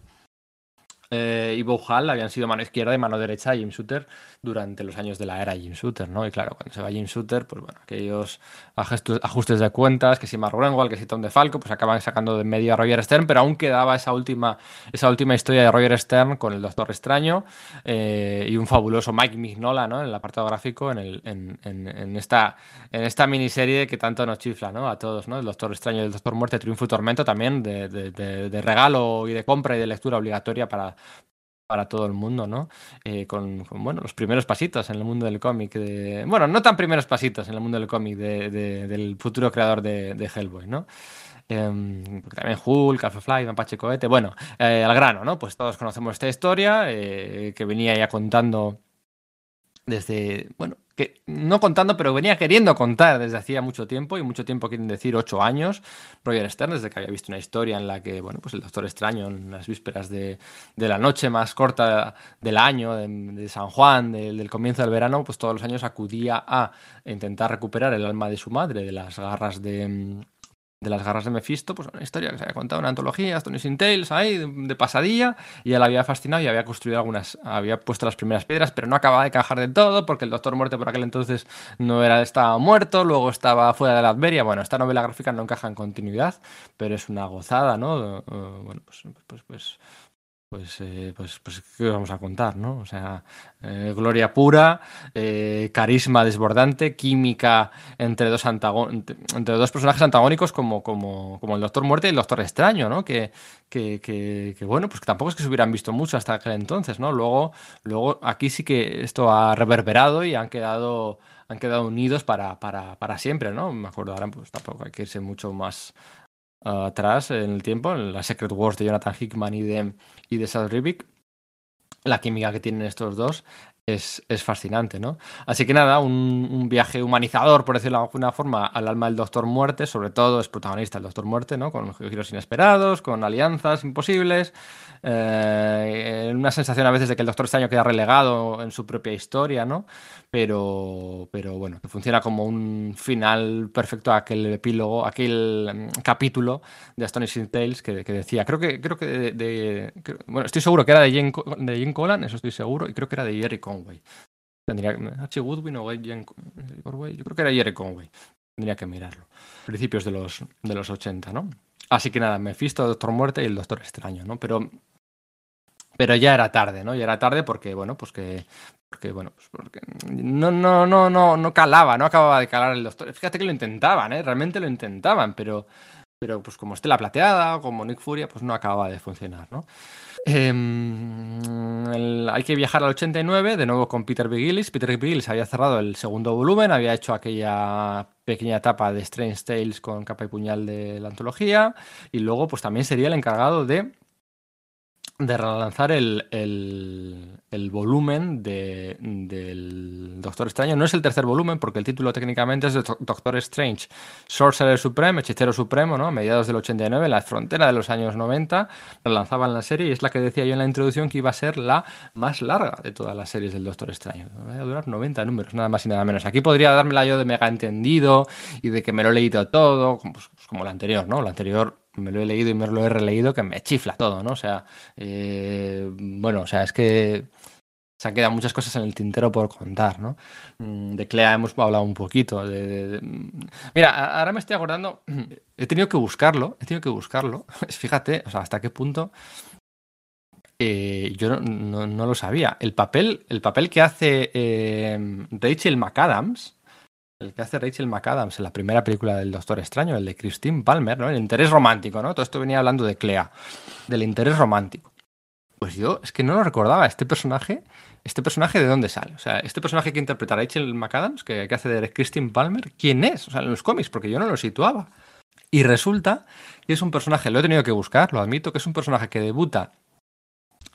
eh, y Bob Hall habían sido mano izquierda y mano derecha de Jim Shooter durante los años de la era Jim Shooter, ¿no? Y claro, cuando se va Jim Shooter, pues bueno, aquellos ajustes de cuentas, que si Mark Greenwald, que si Tom DeFalco, pues acaban sacando de medio a Roger Stern, pero aún quedaba esa última, esa última historia de Roger Stern con el Doctor Extraño eh, y un fabuloso Mike Mignola, ¿no? En el apartado gráfico, en, el, en, esta, en esta miniserie que tanto nos chifla, ¿no? A todos, ¿no? El Doctor Extraño y el Doctor Muerte, Triunfo y Tormento también de regalo y de compra y de lectura obligatoria para, para todo el mundo, ¿no? Eh, con, bueno, los primeros pasitos en el mundo del cómic. De, bueno, no tan primeros pasitos en el mundo del cómic de, del futuro creador de, Hellboy, ¿no? Eh, también Hulk, Alpha Fly, Mapache Cohete. Bueno, eh, al grano, ¿no? Pues todos conocemos esta historia eh, que venía ya contando desde, bueno, que no contando, pero venía queriendo contar desde hacía mucho tiempo, y mucho tiempo quieren decir ocho años, Roger Stern, desde que había visto una historia en la que, bueno, pues el Doctor Extraño, en las vísperas de, la noche más corta del año, de, San Juan, del comienzo del verano, pues todos los años acudía a intentar recuperar el alma de su madre de las garras de de las garras de Mephisto, pues una historia que se había contado, una antología, Tony Sin Tales, ahí, de, pasadilla, y él había fascinado y había construido algunas, había puesto las primeras piedras, pero no acababa de cajar del todo, porque el Doctor Muerte por aquel entonces no era, estaba muerto, luego estaba fuera de la Adveria, bueno, esta novela gráfica no encaja en continuidad, pero es una gozada, ¿no? Bueno, pues, pues pues, eh, pues, pues, ¿qué vamos a contar, no? O sea, eh, gloria pura, eh, carisma desbordante, química entre dos, entre dos personajes antagónicos como, como, como, el Doctor Muerte y el Doctor Extraño, ¿no? Que, que, que, bueno, pues tampoco es que se hubieran visto mucho hasta aquel entonces, ¿no? Luego, luego aquí sí que esto ha reverberado y han quedado, han quedado unidos para, para, para siempre, ¿no? Me acuerdo ahora, pues tampoco hay que irse mucho más atrás en el tiempo, en la Secret Wars de Jonathan Hickman y de, y de Rivik, la química que tienen estos dos es, es fascinante, ¿no? Así que nada, un, un, viaje humanizador, por decirlo de alguna forma, al alma del Doctor Muerte, sobre todo es protagonista el Doctor Muerte, ¿no? Con giros inesperados, con alianzas imposibles, eh, una sensación a veces de que el Doctor Extraño queda relegado en su propia historia, ¿no? Pero, pero bueno, que funciona como un final perfecto a aquel epílogo, aquel mm, capítulo de Astonishing Tales que, que decía, creo que, creo que de, bueno, estoy seguro que era de Jane, de Jane Collan, eso estoy seguro, y creo que era de Jerry Conway. H. Woodwin o Jane Conway, yo creo que era Jerry Conway. Tendría que mirarlo. Principios de los, de los 80, ¿no? Así que nada, Mephisto, Doctor Muerte y el Doctor Extraño, ¿no? Pero pero ya era tarde, ¿no? Ya era tarde porque, bueno, pues que, porque, bueno, pues porque no, no, no, no, no calaba, no acababa de calar el doctor. Fíjate que lo intentaban, ¿eh? Realmente lo intentaban, pero, pero pues como Estela Plateada o como Nick Furia, pues no acababa de funcionar, ¿no? Em, hay que viajar al 89, de nuevo con Peter Gillis. Peter Gillis había cerrado el segundo volumen, había hecho aquella pequeña etapa de Strange Tales con capa y puñal de la antología, y luego pues también sería el encargado de de relanzar el, el, volumen de, del Doctor Extraño. No es el tercer volumen, porque el título técnicamente es Doctor Strange, Sorcerer Supreme, Hechicero Supremo, ¿no? A mediados del 89, en la frontera de los años 90, relanzaban la serie y es la que decía yo en la introducción que iba a ser la más larga de todas las series del Doctor Extraño. Va a durar 90 números, nada más y nada menos. Aquí podría dármela yo de mega entendido y de que me lo he leído todo, pues, como la anterior, ¿no? La anterior me lo he leído y me lo he releído, que me chifla todo, ¿no? O sea, eh, bueno, o sea, es que se han quedado muchas cosas en el tintero por contar, ¿no? Mm, de Clea hemos hablado un poquito. De, Mira, ahora me estoy acordando, he tenido que buscarlo, he tenido que buscarlo. Fíjate, o sea, hasta qué punto eh, yo no, lo sabía. El papel, el papel que hace eh, Rachel McAdams el que hace Rachel McAdams en la primera película del Doctor Extraño, el de Christine Palmer, ¿no? El interés romántico, ¿no? Todo esto venía hablando de Clea, del interés romántico. Pues yo es que no lo recordaba. Este personaje, ¿este personaje de dónde sale? O sea, este personaje que interpreta Rachel McAdams, que, que hace de Christine Palmer, ¿quién es? O sea, en los cómics, porque yo no lo situaba. Y resulta que es un personaje, lo he tenido que buscar, lo admito, que es un personaje que debuta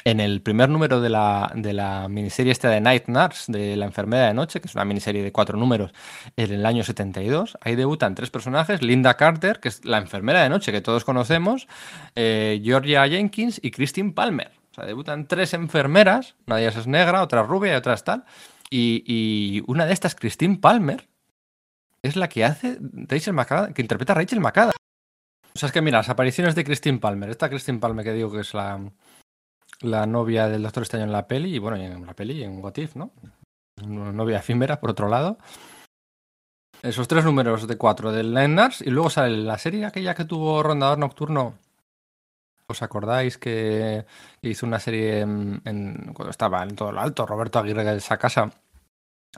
en el primer número de la, de la miniserie esta de Night Nurse, de la enfermera de noche, que es una miniserie de cuatro números en el año 72, ahí debutan tres personajes, Linda Carter, que es la enfermera de noche que todos conocemos, eh, Georgia Jenkins y Christine Palmer. O sea, debutan tres enfermeras, una de ellas es negra, otra rubia y otra es tal. Y, una de estas, Christine Palmer, es la que hace Rachel McAdams, que interpreta a Rachel McAdams. O sea, es que mira, las apariciones de Christine Palmer, esta Christine Palmer que digo que es la, la novia del Doctor Extraño en la peli, y bueno, en la peli, en What If, ¿no? Una novia efímera, por otro lado. Esos tres números de cuatro del Lendars, y luego sale la serie aquella que tuvo Rondador Nocturno. ¿Os acordáis que hizo una serie en, cuando estaba en todo lo alto, Roberto Aguirre de esa casa?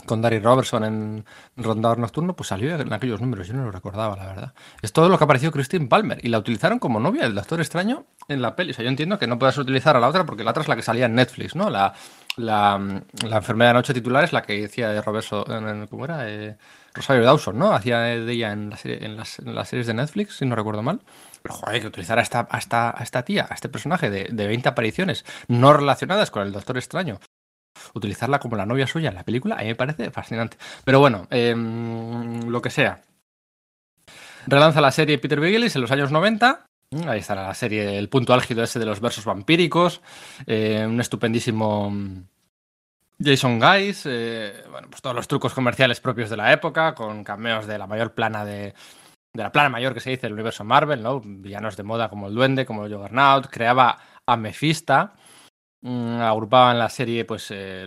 Con Dari Robertson en Rondador Nocturno, pues salió en aquellos números, yo no lo recordaba, la verdad. Es todo lo que apareció Christine Palmer y la utilizaron como novia del Doctor Extraño en la peli. O sea, yo entiendo que no puedas utilizar a la otra porque la otra es la que salía en Netflix, ¿no? La, la, enfermedad de noche titular es la que decía de Roberto, ¿cómo era? Eh, Rosario Dawson, ¿no? Hacía de ella en, la serie, en, las, series de Netflix, si no recuerdo mal. Pero joder, que utilizar a esta, a esta, a esta tía, a este personaje de, de 20 apariciones no relacionadas con el Doctor Extraño utilizarla como la novia suya en la película, a mí me parece fascinante. Pero bueno, em, lo que sea. Relanza la serie Peter Bigelis en los años 90. Ahí estará la serie, el punto álgido ese de los versos vampíricos. Eh, un estupendísimo Jason Guys. Eh, bueno, pues todos los trucos comerciales propios de la época, con cameos de la mayor plana de, de la plana mayor que se dice el universo Marvel, ¿no? Villanos de moda como el Duende, como el Juggernaut. Creaba a Mephisto Mm, agrupaban la serie, pues. Eh,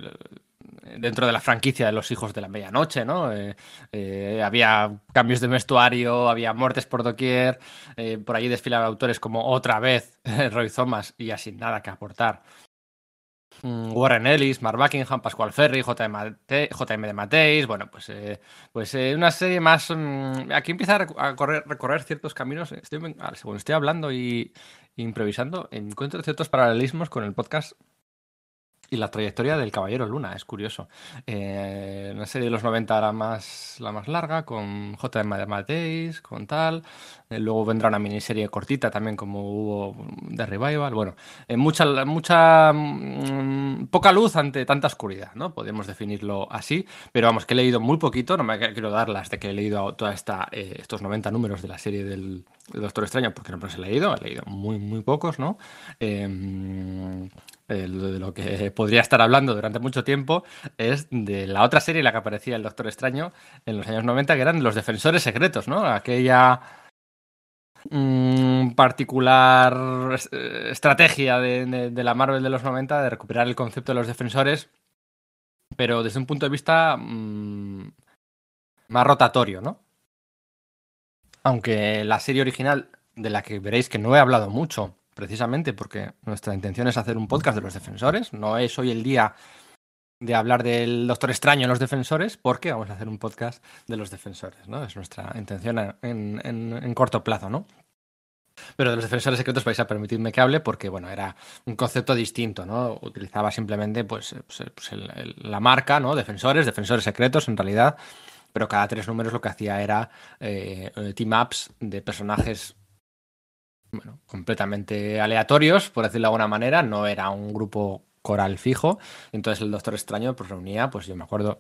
dentro de la franquicia de los hijos de la medianoche, ¿no? Eh, eh, había cambios de vestuario, había muertes por doquier, por allí desfilaban autores como otra vez Roy Thomas y así nada que aportar. Mm, Warren Ellis, Mark Buckingham, Pascual Ferry, JM, de Mateis, bueno, pues, pues una serie más... Mm, aquí empieza a recorrer ciertos caminos. Según estoy hablando y improvisando, encuentro ciertos paralelismos con el podcast y la trayectoria del Caballero Luna, es curioso. Eh, la serie de los 90 era más, la más larga, con J.M. Mateis, con tal. Eh, luego vendrá una miniserie cortita también, como hubo de Revival. Bueno, eh, mucha, mucha mm, poca luz ante tanta oscuridad, ¿no? Podemos definirlo así. Pero vamos, que he leído muy poquito, no me quiero dar las de que he leído toda esta, estos 90 números de la serie del, Doctor Extraño, porque no los he leído, he leído muy, muy pocos, ¿no? De lo que podría estar hablando durante mucho tiempo es de la otra serie en la que aparecía el Doctor Extraño en los años 90, que eran los Defensores Secretos, ¿no? Aquella mm, particular estrategia de, la Marvel de los 90 de recuperar el concepto de los defensores, pero desde un punto de vista mm, más rotatorio, ¿no? Aunque la serie original, de la que veréis que no he hablado mucho, precisamente porque nuestra intención es hacer un podcast de los defensores. No es hoy el día de hablar del Doctor Extraño en los defensores, porque vamos a hacer un podcast de los defensores, ¿no? Es nuestra intención en, corto plazo, ¿no? Pero de los defensores secretos vais a permitirme que hable porque, bueno, era un concepto distinto, ¿no? Utilizaba simplemente, pues, pues, pues la marca, ¿no? Defensores, defensores secretos, en realidad. Pero cada tres números lo que hacía era eh, team-ups de personajes bueno, completamente aleatorios, por decirlo de alguna manera, no era un grupo coral fijo. Entonces el Doctor Extraño pues reunía, pues yo me acuerdo,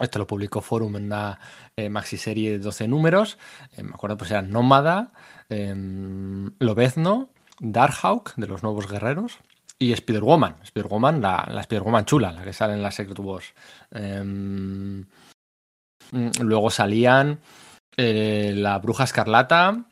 esto lo publicó Forum en una eh, maxi serie de 12 números, eh, me acuerdo pues eran Nómada, em, Lobezno, Darkhawk, de los Nuevos Guerreros, y Spider-Woman, Spider-Woman, la, la Spider-Woman chula, la que sale en la Secret Wars. Em, mm, luego salían eh, la Bruja Escarlata,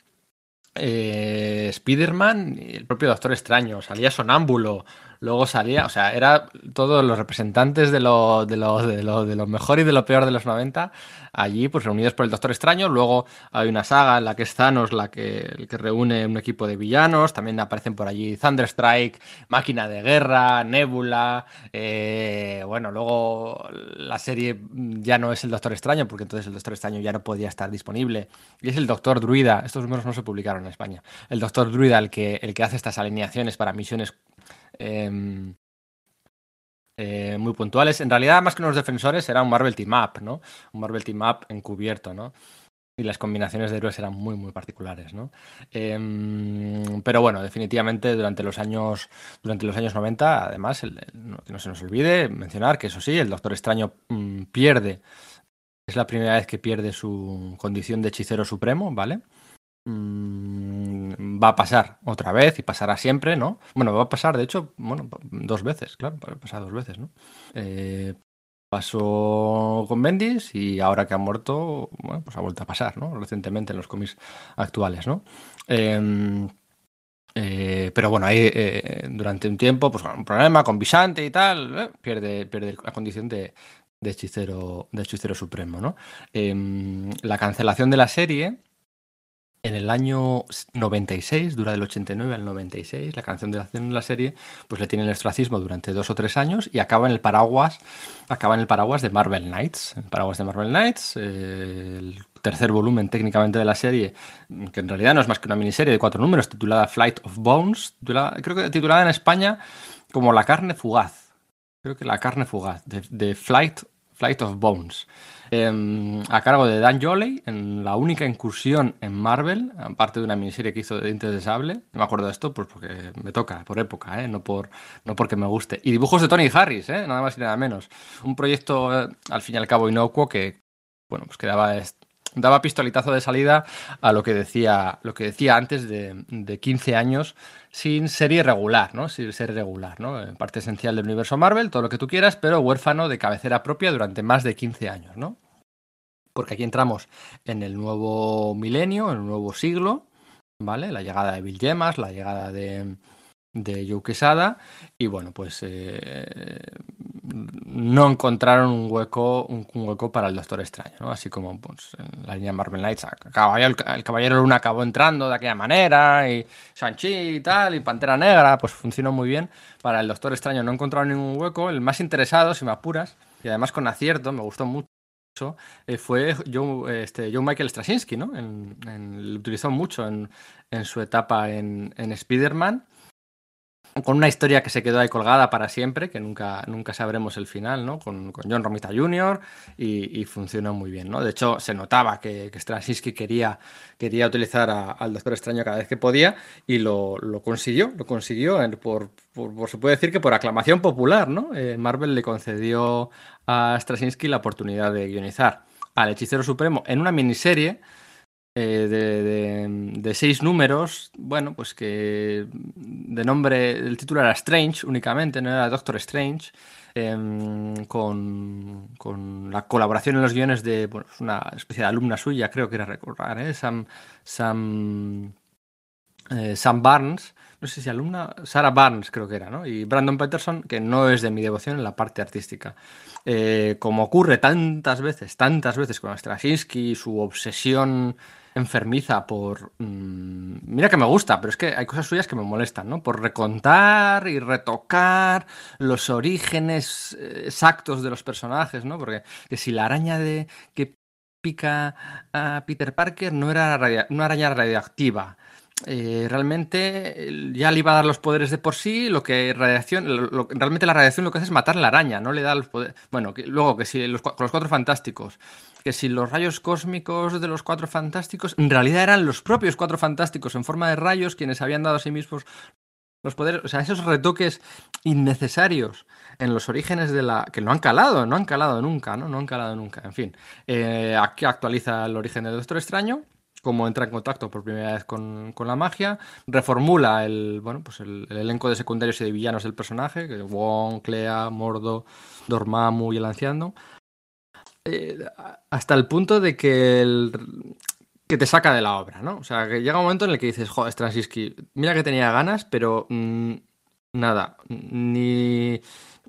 eh, Spider-Man el propio Doctor Extraño. Salía Sonámbulo, luego salía, o sea, era todos los representantes de lo, de lo, de lo, de lo mejor y de lo peor de los 90 allí, pues reunidos por el Doctor Extraño. Luego hay una saga en la que es Thanos, la que, que reúne un equipo de villanos. También aparecen por allí Thunderstrike, Máquina de Guerra, Nebula. Eh, bueno, luego la serie ya no es el Doctor Extraño, porque entonces el Doctor Extraño ya no podía estar disponible. Y es el Doctor Druida. Estos números no se publicaron en España. El Doctor Druida el que, el que hace estas alineaciones para misiones Em, eh, muy puntuales. En realidad, más que unos defensores, era un Marvel Team Up, ¿no? Un Marvel Team Up encubierto, ¿no? Y las combinaciones de héroes eran muy, muy particulares, ¿no? Em, pero bueno, definitivamente durante los años, durante los años 90, además, que no se nos olvide mencionar que eso sí, el Doctor Extraño mm, pierde, es la primera vez que pierde su condición de hechicero supremo, ¿vale? Mm, va a pasar otra vez y pasará siempre, ¿no? Bueno, va a pasar, de hecho, bueno, dos veces, claro, va a pasar dos veces, ¿no? Eh, pasó con Bendis y ahora que ha muerto, bueno, pues ha vuelto a pasar, ¿no? Recientemente en los cómics actuales, ¿no? Em, eh, pero bueno, ahí eh, durante un tiempo, pues un problema con Visante y tal, pierde, pierde la condición de, de, hechicero, de hechicero supremo, ¿no? Em, la cancelación de la serie en el año 96, dura del 89 al 96, la canción de la, de la serie, pues le tiene el ostracismo durante dos o tres años y acaba en el paraguas, acaba en el paraguas de Marvel Knights. El paraguas de Marvel Knights, eh, el tercer volumen técnicamente de la serie, que en realidad no es más que una miniserie de cuatro números, titulada Flight of Bones, creo que titulada en España como La carne fugaz. Creo que La carne fugaz, de, Flight, Flight of Bones. Em, a cargo de Dan Joley, en la única incursión en Marvel, aparte de una miniserie que hizo de Dientes de Sable. me acuerdo de esto pues porque me toca, por época, ¿eh? no, por, no porque me guste. Y dibujos de Tony Harris, ¿eh? nada más y nada menos. Un proyecto, eh, al fin y al cabo, inocuo que, bueno, pues que daba, pistoletazo de salida a lo que decía, lo que decía antes de, de 15 años sin serie regular, ¿no? Sin ser regular, ¿no? Parte esencial del universo Marvel, todo lo que tú quieras, pero huérfano de cabecera propia durante más de 15 años, ¿no? Porque aquí entramos en el nuevo milenio, en el nuevo siglo, ¿vale? La llegada de Bill Gemas, la llegada de, de Joe Quesada y bueno pues eh, no encontraron un hueco un, hueco para el Doctor Extraño así como pues, en la línea Marvel Knights el, Caballero Luna acabó entrando de aquella manera y Shang-Chi y tal y Pantera Negra pues funcionó muy bien. Para el Doctor Extraño no encontraron ningún hueco. El más interesado si me apuras y además con acierto me gustó mucho eh, fue Joe, este, Joe Michael Straczynski, ¿no? lo utilizó mucho en, en su etapa en, en Spider-Man con una historia que se quedó ahí colgada para siempre, que nunca, nunca sabremos el final, ¿no? Con, John Romita Jr. Y, funcionó muy bien, ¿no? De hecho, se notaba que, que Straczynski quería, quería utilizar al Doctor Extraño cada vez que podía y lo, consiguió, lo consiguió por, por, se puede decir que por aclamación popular, ¿no? Eh, Marvel le concedió a Straczynski la oportunidad de guionizar al Hechicero Supremo en una miniserie eh, de, seis números, bueno, pues que de nombre, el título era Strange únicamente, no era Doctor Strange, em, con, la colaboración en los guiones de bueno, una especie de alumna suya, creo que era recordar, ¿eh? Sam, Sam, eh, Sam Barnes, no sé si alumna, Sarah Barnes creo que era, ¿no? Y Brandon Peterson, que no es de mi devoción en la parte artística. como ocurre tantas veces, tantas veces con Straczynski, su obsesión enfermiza por... Mm, mira que me gusta, pero es que hay cosas suyas que me molestan, ¿no? Por recontar y retocar los orígenes eh, exactos de los personajes, ¿no? Porque que si la araña de que pica a Peter Parker no era una araña radioactiva. eh, realmente ya le iba a dar los poderes de por sí, lo que radiación, realmente la radiación lo que hace es matar la araña, no le da los poderes. Bueno, luego que si con los cuatro fantásticos, que si los rayos cósmicos de los cuatro fantásticos, en realidad eran los propios cuatro fantásticos en forma de rayos quienes habían dado a sí mismos los poderes, o sea, esos retoques innecesarios en los orígenes de la. que no han calado, no han calado nunca, ¿no? No han calado nunca. En fin, eh, aquí actualiza el origen del Doctor Extraño, cómo entra en contacto por primera vez con, la magia, reformula el, bueno, pues el, elenco de secundarios y de villanos del personaje, que Wong, Clea, Mordo, Dormammu y el anciano. Eh, hasta el punto de que que te saca de la obra, ¿no? O sea, que llega un momento en el que dices, joder, Straczynski, mira que tenía ganas, pero mm, nada, ni,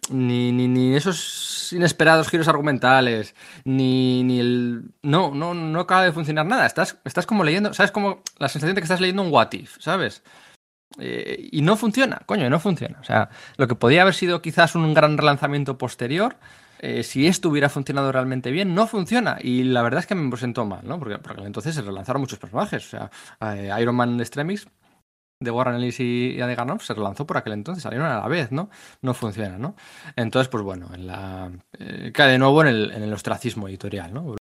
ni, ni, esos inesperados giros argumentales, ni, ni el... No, no, no acaba de funcionar nada. Estás, estás como leyendo, ¿sabes? Como la sensación de que estás leyendo un what if, ¿sabes? Eh, y no funciona, coño, no funciona. O sea, lo que podía haber sido quizás un gran relanzamiento posterior eh, si esto hubiera funcionado realmente bien, no funciona. Y la verdad es que me presentó mal, ¿no? Porque, porque entonces se relanzaron muchos personajes. O sea, eh, Iron Man Extremis de Warren Ellis y, de Ganoff se relanzó por aquel entonces, salieron a la vez, ¿no? No funciona, ¿no? Entonces, pues bueno, en la, eh, cae de nuevo en el, en el ostracismo editorial, ¿no?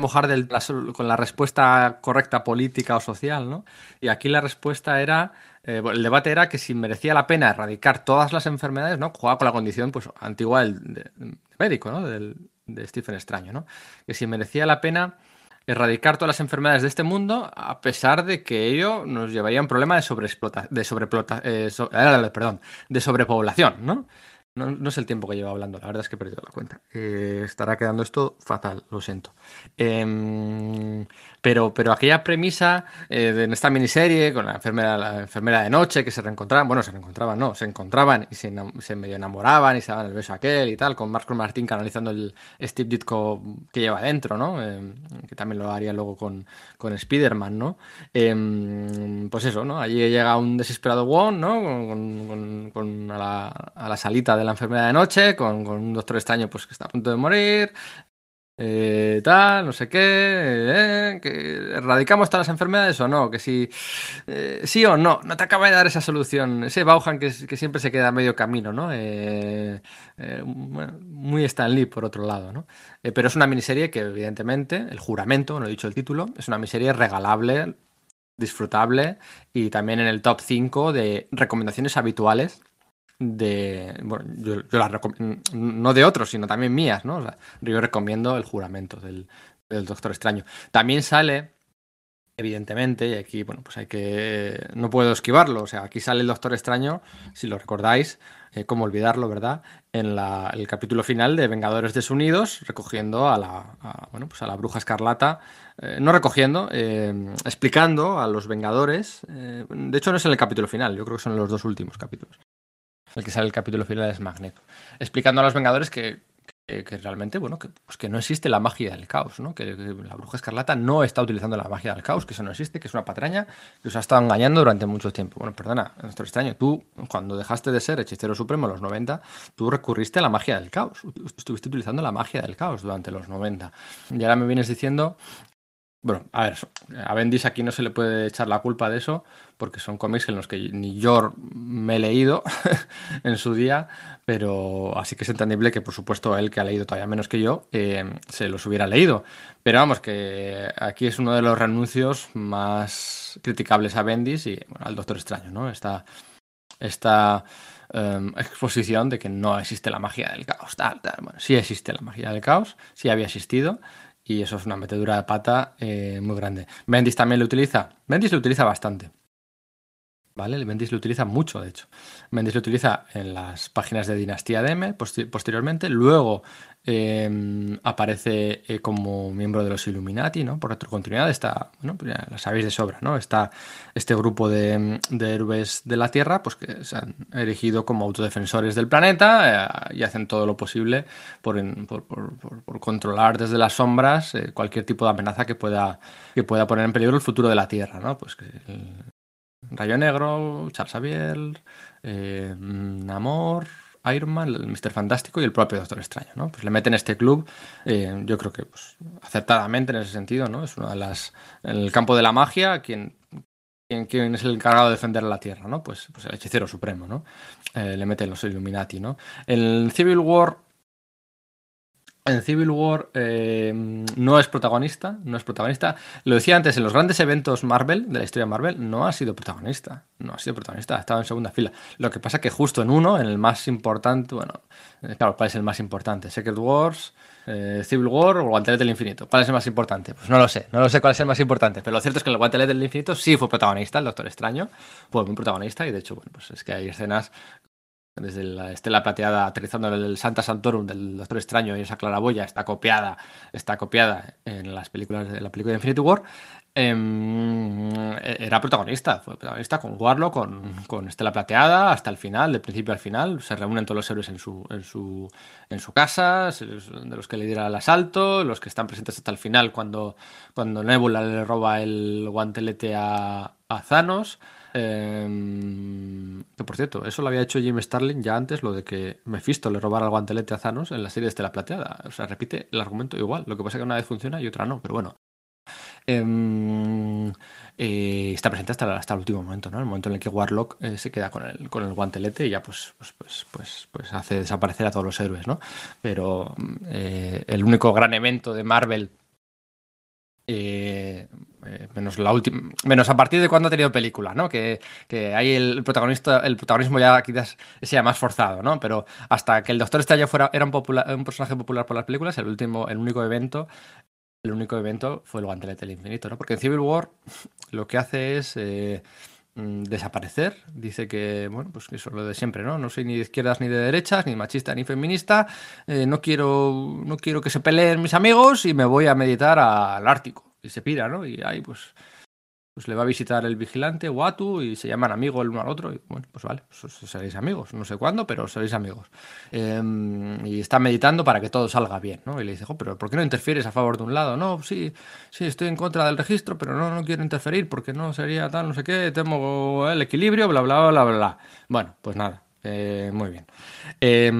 Mojar del, con la respuesta correcta política o social, ¿no? Y aquí la respuesta era, eh, el debate era que si merecía la pena erradicar todas las enfermedades, ¿no? Jugaba con la condición, pues, antigua del médico, ¿no? Del, de Stephen Extraño, ¿no? Que si merecía la pena erradicar todas las enfermedades de este mundo, a pesar de que ello nos llevaría a un problema de sobreexplota, de sobreplota, eh, eh, perdón, de sobrepoblación, ¿no? Es el tiempo que llevo hablando, la verdad es que he perdido la cuenta. Eh, estará quedando esto fatal, lo siento. Em, pero, pero aquella premisa eh, de, esta miniserie, con la enfermera, la enfermera de noche, que se reencontraban, bueno, se reencontraban, no, se encontraban y se, se medio enamoraban y se daban el beso aquel y tal, con Marco Martín canalizando el Steve Ditko que lleva dentro, ¿no? Em, que también lo haría luego con, con Spider-Man, ¿no? Em, pues eso, ¿no? Allí llega un desesperado Wong, ¿no? Con, con, a, la, a, la, salita de la enfermera de noche, con, un doctor extraño pues que está a punto de morir, eh, tal, no sé qué, eh, que erradicamos todas las enfermedades o no, que si eh, sí o no, no te acaba de dar esa solución, ese Bauhan que, siempre se queda a medio camino, ¿no? muy Stan Lee por otro lado, ¿no? pero es una miniserie que evidentemente, el juramento, no he dicho el título, es una miniserie regalable, disfrutable y también en el top 5 de recomendaciones habituales de. Bueno, yo, las no de otros, sino también mías, ¿no? yo recomiendo el juramento del, Doctor Extraño. También sale, evidentemente, y aquí, bueno, pues hay que. No puedo esquivarlo. O sea, aquí sale el Doctor Extraño, si lo recordáis, eh, cómo olvidarlo, ¿verdad? En el capítulo final de Vengadores Desunidos, recogiendo a la, bueno, pues a la bruja escarlata, eh, no recogiendo, eh, explicando a los Vengadores. de hecho, no es en el capítulo final, yo creo que son los dos últimos capítulos el que sale el capítulo final es Magneto, explicando a los Vengadores que, realmente, bueno, que, pues que no existe la magia del caos, ¿no? Que, la bruja escarlata no está utilizando la magia del caos, que eso no existe, que es una patraña que os ha estado engañando durante mucho tiempo. Bueno, perdona, nuestro extraño, tú, cuando dejaste de ser hechicero supremo en los 90, tú recurriste a la magia del caos, estuviste utilizando la magia del caos durante los 90. Y ahora me vienes diciendo bueno, a ver, a Bendis aquí no se le puede echar la culpa de eso, porque son cómics en los que ni yo me he leído en su día, pero así que es entendible que, por supuesto, él, que ha leído todavía menos que yo, eh, se los hubiera leído. Pero vamos, que aquí es uno de los renuncios más criticables a Bendis y al Doctor Extraño, ¿no? Esta, esta em, exposición de que no existe la magia del caos, tal, tal. Bueno, sí existe la magia del caos, sí había existido y eso es una metedura de pata eh, muy grande. Bendis también lo utiliza. Bendis lo utiliza bastante. ¿Vale? Bendis lo utiliza mucho, de hecho. Bendis lo utiliza en las páginas de Dinastía DM posteriormente. Luego em, aparece eh, como miembro de los Illuminati, ¿no? Por retrocontinuidad está, bueno, pues ya la sabéis de sobra, ¿no? Está este grupo de, héroes de la Tierra, pues que se han erigido como autodefensores del planeta eh, y hacen todo lo posible por, controlar desde las sombras eh, cualquier tipo de amenaza que pueda, que pueda poner en peligro el futuro de la Tierra, ¿no? Pues que Rayo Negro, Charles Xavier, eh, Namor, Iron Man, el Mister Fantástico y el propio Doctor Extraño, ¿no? Pues le meten este club, eh, yo creo que pues, acertadamente en ese sentido, ¿no? Es una de las. En el campo de la magia, quien quién es el encargado de defender la Tierra, ¿no? Pues, pues el hechicero supremo, ¿no? Eh, le meten los Illuminati, ¿no? En Civil War en Civil War eh, no es protagonista, no es protagonista. Lo decía antes, en los grandes eventos Marvel, de la historia de Marvel, no ha sido protagonista. No ha sido protagonista, ha estado en segunda fila. Lo que pasa es que justo en uno, en el más importante, bueno, eh, claro, ¿cuál es el más importante? Secret Wars, eh, Civil War o el Guantelete del Infinito. ¿Cuál es el más importante? Pues no lo sé, no lo sé cuál es el más importante. Pero lo cierto es que el Guantelete del Infinito sí fue protagonista, el Doctor Extraño. Fue muy protagonista y de hecho, bueno, pues es que hay escenas desde la estela plateada aterrizando en el Santa Santorum del Doctor Extraño y esa claraboya está copiada, está copiada en las películas de la película de Infinity War. Em, era protagonista, fue protagonista con Warlock, con, con, Estela Plateada, hasta el final, de principio al final. Se reúnen todos los héroes en su, en su, en su casa, de los que le el asalto, los que están presentes hasta el final cuando, cuando Nebula le roba el guantelete a, a Thanos. Em, por cierto, eso lo había hecho Jim Starlin ya antes, lo de que Mephisto le robara el guantelete a Thanos en la serie de Estela Plateada. O sea, repite el argumento igual. Lo que pasa es que una vez funciona y otra no, pero bueno. Em, eh, está presente hasta, hasta, el último momento, ¿no? El momento en el que Warlock eh, se queda con el, con el guantelete y ya pues, pues, pues, pues, pues hace desaparecer a todos los héroes, ¿no? Pero eh, el único gran evento de Marvel eh, menos la última menos a partir de cuando ha tenido película, ¿no? Que, que ahí el protagonista, el protagonismo ya quizás sea más forzado, ¿no? Pero hasta que el Doctor Strange fuera era un personaje popular por las películas, el último, el único evento, el único evento fue el guantelete del infinito, ¿no? Porque en Civil War lo que hace es eh, mm, desaparecer. Dice que, bueno, pues eso es lo de siempre, ¿no? No soy ni de izquierdas ni de derechas, ni machista ni feminista. no, quiero, no quiero que se peleen mis amigos y me voy a meditar al Ártico y se pira, ¿no? Y ahí pues, pues le va a visitar el vigilante, Watu, y se llaman amigos el uno al otro. Y bueno, pues vale, pues seréis amigos. No sé cuándo, pero seréis amigos. Em, y está meditando para que todo salga bien, ¿no? Y le dice, pero ¿por qué no interfieres a favor de un lado? No, sí, sí, estoy en contra del registro, pero no, no quiero interferir porque no sería tal, no sé qué, temo el equilibrio, bla, bla, bla, bla. Bueno, pues nada, eh, muy bien. Eh,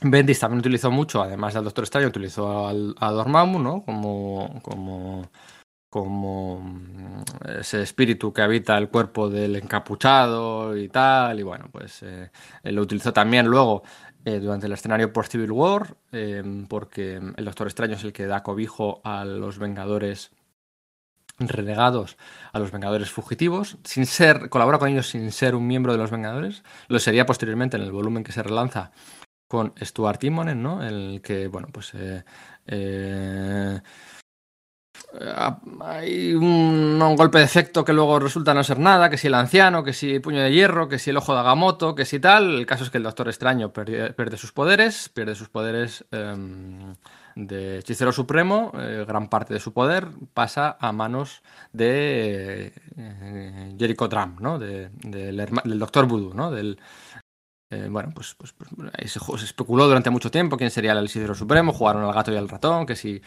Bendis también utilizó mucho, además del Doctor Extraño, utilizó al, a Dormammu, ¿no? Como, como, como mm, ese espíritu que habita el cuerpo del encapuchado y tal. Y bueno, pues eh, lo utilizó también luego eh, durante el escenario por Civil War, eh, porque el Doctor Extraño es el que da cobijo a los Vengadores renegados a los Vengadores fugitivos, sin ser, colabora con ellos sin ser un miembro de los Vengadores, lo sería posteriormente en el volumen que se relanza con Stuart Timonen, ¿no? El que, bueno, pues eh, hay un, golpe de efecto que luego resulta no ser nada, que si el anciano, que si puño de hierro, que si el ojo de Agamotto, que si tal. El caso es que el Doctor Extraño pierde, sus poderes, pierde sus poderes em, de hechicero supremo, eh, gran parte de su poder pasa a manos de Jericho Drum, ¿no? del, del Doctor Voodoo, ¿no? Del, eh, bueno, pues, pues, pues se, especuló durante mucho tiempo quién sería el Isidro Supremo, jugaron al gato y al ratón, que si,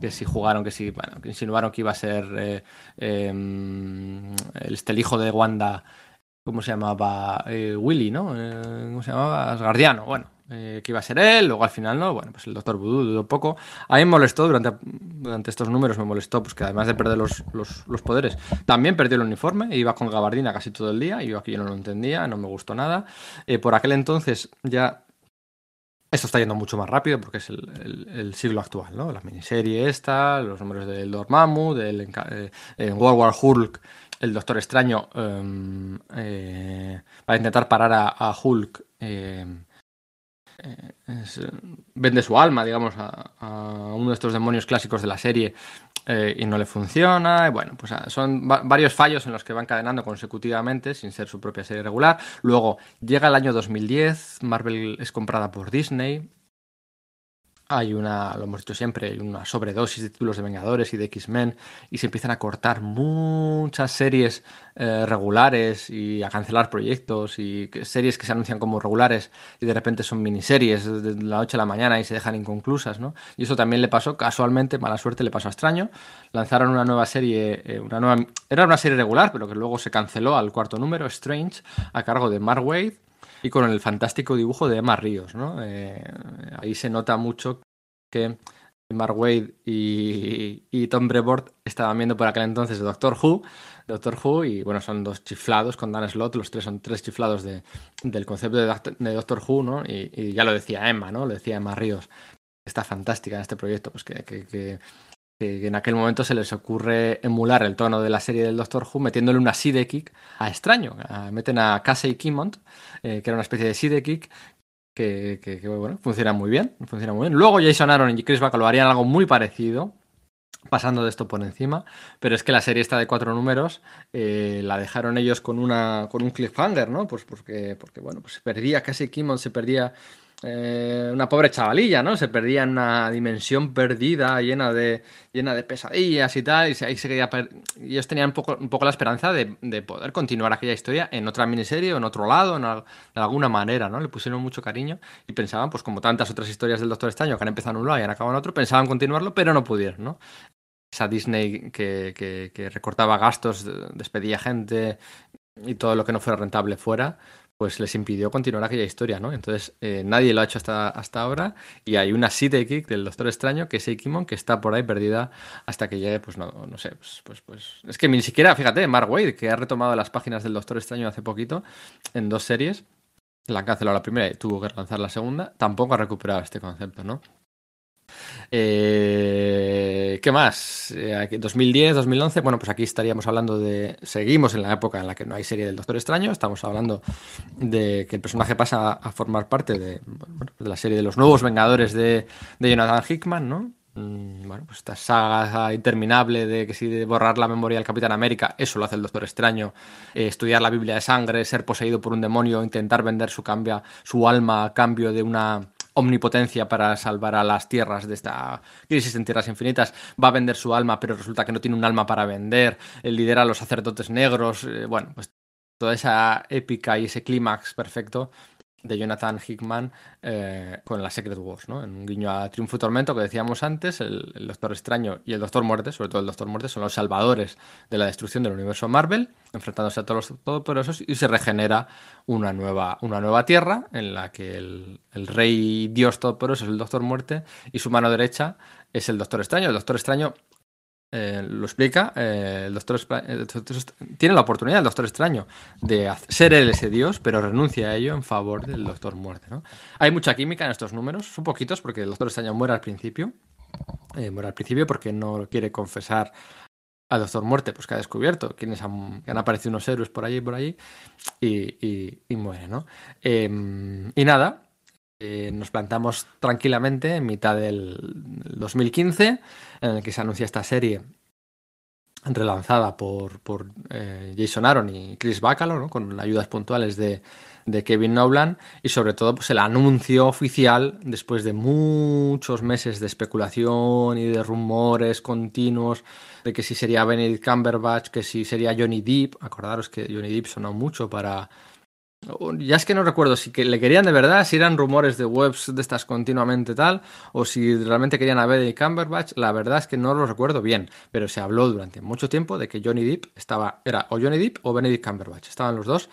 que si jugaron, que si, bueno, que insinuaron que iba a ser eh, eh, el hijo de Wanda, ¿cómo se llamaba? Eh, Willy, ¿no? Eh, ¿Cómo se llamaba? Asgardiano, bueno, eh, que iba a ser él, luego al final no, bueno, pues el doctor Voodoo dudó poco. A mí me molestó durante, durante estos números, me molestó, pues que además de perder los, los, poderes, también perdió el uniforme, iba con gabardina casi todo el día, y yo aquí no lo entendía, no me gustó nada. Eh, por aquel entonces ya esto está yendo mucho más rápido porque es el, el, siglo actual, ¿no? La miniserie esta, los números del Dormammu, del eh, en World War Hulk, el Doctor Extraño eh, eh, para intentar parar a, Hulk eh, es, vende su alma, digamos, a, uno de estos demonios clásicos de la serie eh, y no le funciona. Bueno, pues ah, son va varios fallos en los que va encadenando consecutivamente sin ser su propia serie regular. Luego llega el año 2010, Marvel es comprada por Disney, hay una, lo hemos dicho siempre, hay una sobredosis de títulos de Vengadores y de X-Men y se empiezan a cortar muchas series eh, regulares y a cancelar proyectos y series que se anuncian como regulares y de repente son miniseries de la noche a la mañana y se dejan inconclusas, ¿no? Y eso también le pasó, casualmente, mala suerte, le pasó a Extraño. Lanzaron una nueva serie, eh, una nueva, era una serie regular, pero que luego se canceló al cuarto número, Strange, a cargo de Mark Wade y con el fantástico dibujo de Emma Ríos, ¿no? Eh, ahí se nota mucho que Mark Wade y, Tom Brevoort estaban viendo por aquel entonces Doctor Who, Doctor Who, y bueno, son dos chiflados con Dan Slott, los tres son tres chiflados de, del concepto de, Doctor Who, ¿no? Y, ya lo decía Emma, ¿no? Lo decía Emma Ríos, está fantástica en este proyecto, pues que, en aquel momento se les ocurre emular el tono de la serie del Doctor Who metiéndole una sidekick a extraño. meten a Casey Kimmont, eh, que era una especie de sidekick que, que, funciona muy bien, funciona muy bien. Luego Jason Aaron y Chris Bacalo harían algo muy parecido, pasando de esto por encima, pero es que la serie está de cuatro números eh, la dejaron ellos con una con un cliffhanger, ¿no? Pues porque, porque bueno, pues se perdía, casi Kimmon se perdía eh, una pobre chavalilla, ¿no? Se perdía en una dimensión perdida, llena de, llena de pesadillas y tal, y ahí se quería ellos tenían un poco, un poco la esperanza de, poder continuar aquella historia en otra miniserie en otro lado, en, de alguna manera, ¿no? Le pusieron mucho cariño y pensaban, pues como tantas otras historias del Doctor Extraño que han empezado en un lado y han acabado en otro, pensaban continuarlo, pero no pudieron, ¿no? Esa Disney que, que recortaba gastos, despedía gente y todo lo que no fuera rentable fuera, pues les impidió continuar aquella historia, ¿no? Entonces eh, nadie lo ha hecho hasta, hasta ahora y hay una sidekick del Doctor Extraño que es Eikimon que está por ahí perdida hasta que llegue, pues no, no sé, pues, pues, pues, es que ni siquiera, fíjate, Mark Wade, que ha retomado las páginas del Doctor Extraño hace poquito en dos series, la han cancelado la primera y tuvo que lanzar la segunda, tampoco ha recuperado este concepto, ¿no? Eh, ¿Qué más? 2010, eh, 2011. Bueno, pues aquí estaríamos hablando de. Seguimos en la época en la que no hay serie del Doctor Extraño. Estamos hablando de que el personaje pasa a formar parte de, la serie de los nuevos Vengadores de, Jonathan Hickman, ¿no? Mm, bueno, pues esta saga interminable de que si de borrar la memoria del Capitán América, eso lo hace el Doctor Extraño, eh, estudiar la Biblia de sangre, ser poseído por un demonio, intentar vender su, su alma a cambio de una omnipotencia para salvar a las tierras de esta crisis en tierras infinitas, va a vender su alma, pero resulta que no tiene un alma para vender, lidera a los sacerdotes negros, eh, bueno, pues toda esa épica y ese clímax perfecto de Jonathan Hickman eh, con la Secret Wars, ¿no? En un guiño a Triunfo y Tormento que decíamos antes, el, Doctor Extraño y el Doctor Muerte, sobre todo el Doctor Muerte, son los salvadores de la destrucción del universo Marvel, enfrentándose a todos los todopoderosos y se regenera una nueva, una nueva tierra en la que el, el rey dios todopoderoso es el Doctor Muerte y su mano derecha es el Doctor Extraño. El Doctor Extraño eh, lo explica, eh, el, doctor tiene la oportunidad, el Doctor Extraño, de ser él ese dios, pero renuncia a ello en favor del Doctor Muerte. ¿no? Hay mucha química en estos números, son poquitos porque el Doctor Extraño muere al principio, eh, muere al principio porque no quiere confesar al Doctor Muerte, pues que ha descubierto quiénes han, han aparecido unos héroes por allí y por allí, y, y muere, ¿no? Em, y nada, eh, nos plantamos tranquilamente en mitad del 2015, en el que se anuncia esta serie relanzada por, por eh, Jason Aaron y Chris Bacalo, con ayudas puntuales de, de, Kevin Nolan, y sobre todo pues, el anuncio oficial, después de muchos meses de especulación y de rumores continuos, de que si sería Benedict Cumberbatch, que si sería Johnny Depp, acordaros que Johnny Depp sonó mucho para ya es que no recuerdo si le querían de verdad, si eran rumores de webs de estas continuamente tal, o si realmente querían a Benedict Cumberbatch, la verdad es que no lo recuerdo bien, pero se habló durante mucho tiempo de que Johnny Depp estaba, era o Johnny Depp o Benedict Cumberbatch, estaban los dos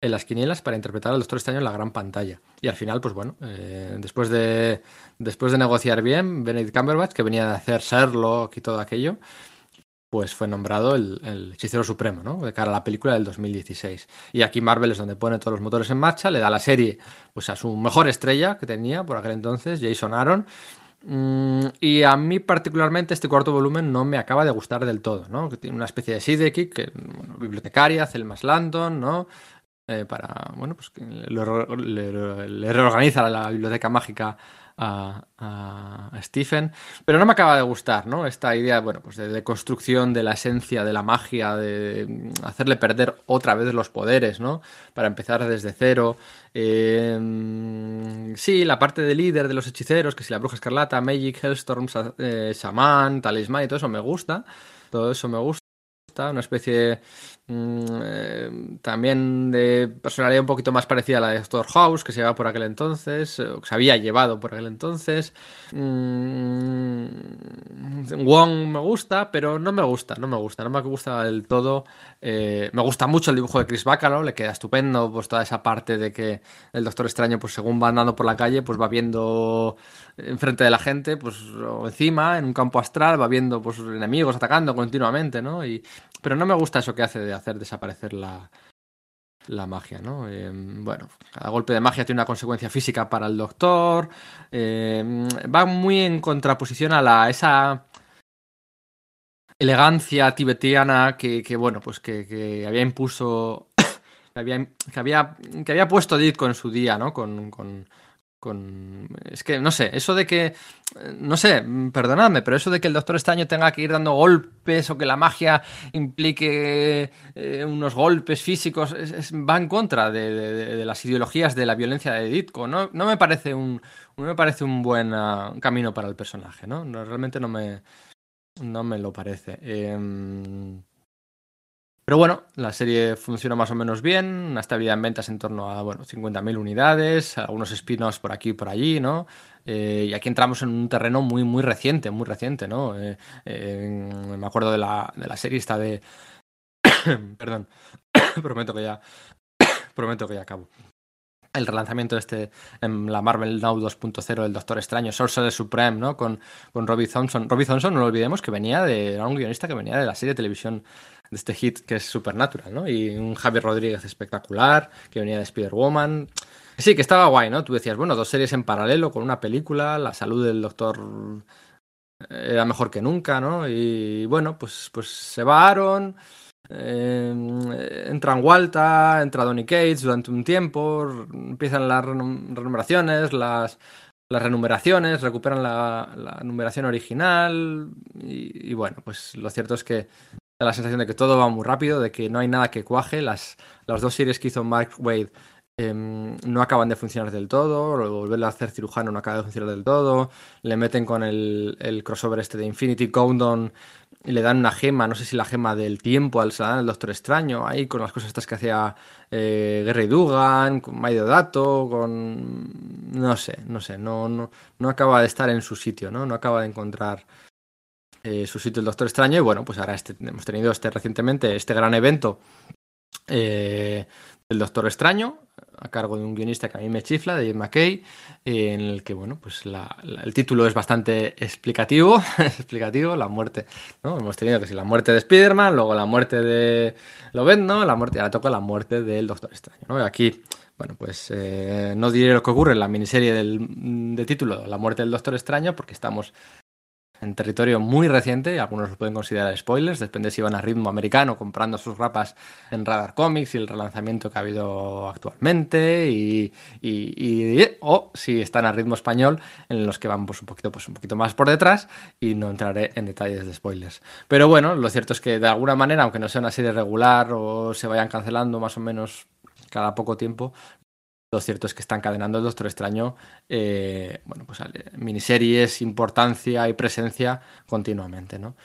en las quinielas para interpretar al Doctor Extraño en la gran pantalla. Y al final, pues bueno, eh, después, de, después de negociar bien, Benedict Cumberbatch, que venía de hacer Sherlock y todo aquello, pues fue nombrado el, hechicero supremo, ¿no? De cara a la película del 2016. Y aquí Marvel es donde pone todos los motores en marcha, le da la serie pues a su mejor estrella que tenía por aquel entonces, Jason Aaron. Mm, y a mí particularmente este cuarto volumen no me acaba de gustar del todo, ¿no? Que tiene una especie de sidekick, que, bibliotecaria, Selmas Landon, ¿no? Eh, para, bueno, pues que le reorganiza la biblioteca mágica a, Stephen, pero no me acaba de gustar, ¿no? Esta idea, bueno, pues de, construcción de la esencia de la magia, de hacerle perder otra vez los poderes, ¿no? Para empezar desde cero. Em, sí, la parte de líder de los hechiceros, que si la bruja escarlata, Magic, Hellstorm, eh, Shaman, Talisman y todo eso me gusta. Todo eso me gusta una especie mm, eh, también de personalidad un poquito más parecida a la de Doctor House, que se llevaba por aquel entonces, o que se había llevado por aquel entonces. Mm, Wong me gusta, pero no me gusta, no me gusta, no me gusta del todo. Eh, me gusta mucho el dibujo de Chris Bacalo, le queda estupendo pues toda esa parte de que el Doctor Extraño, pues según va andando por la calle, pues va viendo enfrente de la gente, pues o encima, en un campo astral, va viendo pues enemigos atacando continuamente, ¿no? Y, pero no me gusta eso que hace de hacer desaparecer la, la magia, ¿no? Eh, bueno, cada golpe de magia tiene una consecuencia física para el doctor. Eh, va muy en contraposición a la esa elegancia tibetiana que, que bueno, pues que, había impuso, que había, que había, que puesto Ditko en su día, ¿no? Con, con, con... Es que, no sé, eso de que... No sé, perdonadme, pero eso de que el Doctor Extraño tenga que ir dando golpes o que la magia implique eh, unos golpes físicos va en contra de, las ideologías de la violencia de Ditko. No, no me parece un, no me parece un buen uh, camino para el personaje, ¿no? realmente no me, no me lo parece. Eh, pero bueno, la serie funciona más o menos bien, una estabilidad en ventas en torno a bueno, 50.000 unidades, algunos spin-offs por aquí y por allí, ¿no? Eh, y aquí entramos en un terreno muy, muy reciente, muy reciente, ¿no? Eh, eh, me acuerdo de la, de la serie esta de... Perdón, prometo que ya... prometo que ya acabo el relanzamiento de este en la Marvel Now 2.0 del Doctor Extraño, Sorcerer Supreme, ¿no? Con, con Robbie Thompson. Robbie Thompson, no lo olvidemos, que venía de. Era un guionista que venía de la serie de televisión de este hit que es Supernatural, ¿no? Y un Javier Rodríguez espectacular, que venía de Spider-Woman. Sí, que estaba guay, ¿no? Tú decías, bueno, dos series en paralelo con una película, la salud del doctor era mejor que nunca, ¿no? Y bueno, pues, pues se va Aaron. Eh, entran Walta, entra Donny Cates durante un tiempo, empiezan las renumeraciones, las, las renumeraciones, recuperan la, la numeración original y, bueno, pues lo cierto es que la sensación de que todo va muy rápido, de que no hay nada que cuaje, las, las dos series que hizo Mark Wade eh, no acaban de funcionar del todo, volverle a hacer cirujano no acaba de funcionar del todo, le meten con el, el crossover este de Infinity Countdown y le dan una gema, no sé si la gema del tiempo al el Doctor Extraño, ahí con las cosas estas que hacía eh, Gary Dugan, con Maido Dato, con... no sé, no sé, no, no, no acaba de estar en su sitio, ¿no? No acaba de encontrar eh, su sitio el Doctor Extraño y bueno, pues ahora este, hemos tenido este recientemente este gran evento eh, del Doctor Extraño, a cargo de un guionista que a mí me chifla, de McKay, en el que, bueno, pues el título es bastante explicativo, explicativo, la muerte, ¿no? Hemos tenido que si la muerte de Spider-Man, luego la muerte de Lobezno, la muerte, ahora toca la muerte del Doctor Extraño, aquí, bueno, pues eh, no diré lo que ocurre en la miniserie del, de título, La muerte del Doctor Extraño, porque estamos en territorio muy reciente, algunos lo pueden considerar spoilers, depende si van a ritmo americano comprando sus rapas en Radar Comics y el relanzamiento que ha habido actualmente, y, y, y o si están a ritmo español, en los que van pues, un, poquito, pues, un poquito más por detrás, y no entraré en detalles de spoilers. Pero bueno, lo cierto es que de alguna manera, aunque no sea una serie regular o se vayan cancelando más o menos cada poco tiempo, lo cierto es que está encadenando el Doctor Extraño, eh, bueno, pues miniseries, importancia y presencia continuamente, ¿no?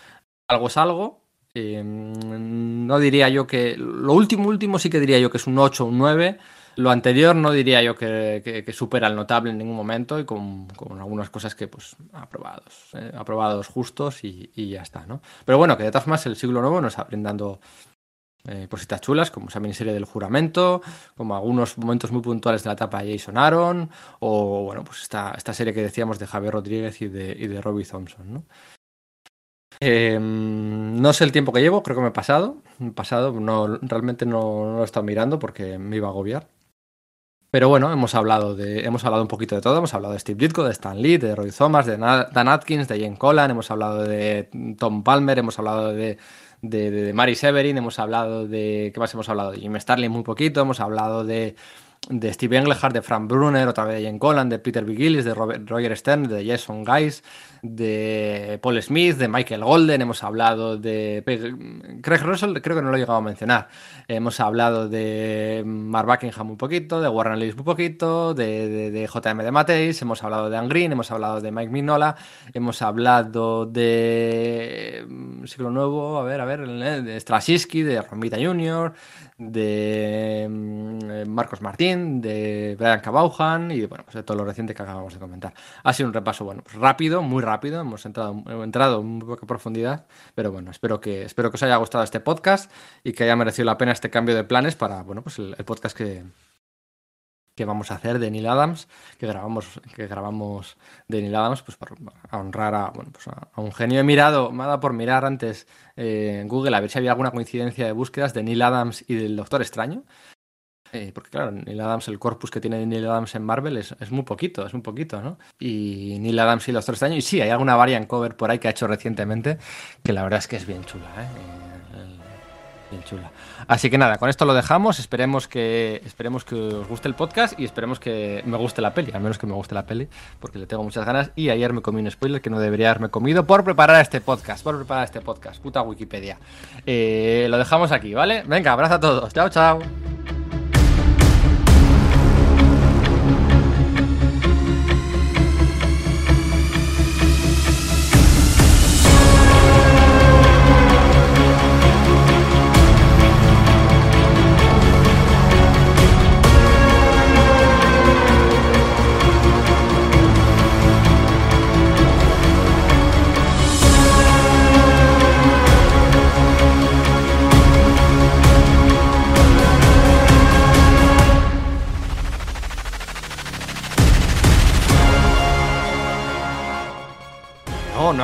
Algo es algo. Eh, no diría yo que. Lo último, último sí que diría yo que es un 8 un 9. Lo anterior no diría yo que, supera el notable en ningún momento y con, con algunas cosas que, pues, aprobados. Eh, aprobados justos y, y, ya está, ¿no? Pero bueno, que de todas formas el siglo nuevo nos está brindando eh, cositas chulas, como esa miniserie del juramento, como algunos momentos muy puntuales de la etapa de Jason Aaron, o bueno, pues esta, esta serie que decíamos de Javier Rodríguez y de, y de Robbie Thompson, ¿no? Eh, no sé el tiempo que llevo, creo que me he pasado. Pasado, no, realmente no, no, lo he estado mirando porque me iba a agobiar. Pero bueno, hemos hablado, de, hemos hablado un poquito de todo. Hemos hablado de Steve Ditko, de Stan Lee, de Roy Thomas, de Dan Atkins, de Jane Collan. Hemos hablado de Tom Palmer, hemos hablado de de, de, Mary Severin, hemos hablado de. ¿Qué más hemos hablado? De Jim Starlin muy poquito, hemos hablado de, de Steve Englehart, de Frank Brunner, otra vez de Jane Collan, de Peter B. Gillis, de Roger Stern, de Jason Guys, de Paul Smith, de Michael Golden, hemos hablado de Craig Russell, creo que no lo he llegado a mencionar. Hemos hablado de Mark Buckingham un poquito, de Warren Ellis un poquito, de, JM de Mateis, hemos hablado de Anne Green, hemos hablado de Mike Mignola, hemos hablado de mm, Siglo Nuevo, a ver, a ver, de Strashinsky, de Romita Jr., de mm, Marcos Martín, de Brian Cabauhan y bueno, pues de todo lo reciente que acabamos de comentar. Ha sido un repaso, bueno, pues rápido, muy rápido, hemos entrado, hemos entrado en poca profundidad, pero bueno, espero que, espero que os haya gustado este podcast y que haya merecido la pena este cambio de planes para, bueno, pues el, podcast que, que vamos a hacer de Neil Adams, que grabamos, que grabamos de Neil Adams, pues para honrar a, bueno, pues a, un genio. He mirado, me ha dado por mirar antes en Google a ver si había alguna coincidencia de búsquedas de Neil Adams y del Doctor Extraño. Eh, porque claro, Neil Adams, el corpus que tiene Neil Adams en Marvel es, muy poquito, es muy poquito, ¿no? Y Neil Adams y el Doctor Extraño, y sí, hay alguna variant cover por ahí que ha hecho recientemente, que la verdad es que es bien chula, ¿eh? Bien chula. Así que nada, con esto lo dejamos. Esperemos que, esperemos que os guste el podcast y esperemos que me guste la peli, al menos que me guste la peli, porque le tengo muchas ganas. Y ayer me comí un spoiler que no debería haberme comido por preparar este podcast, por preparar este podcast. Puta Wikipedia. Eh, lo dejamos aquí, ¿vale? Venga, abrazo a todos. Chao, chao.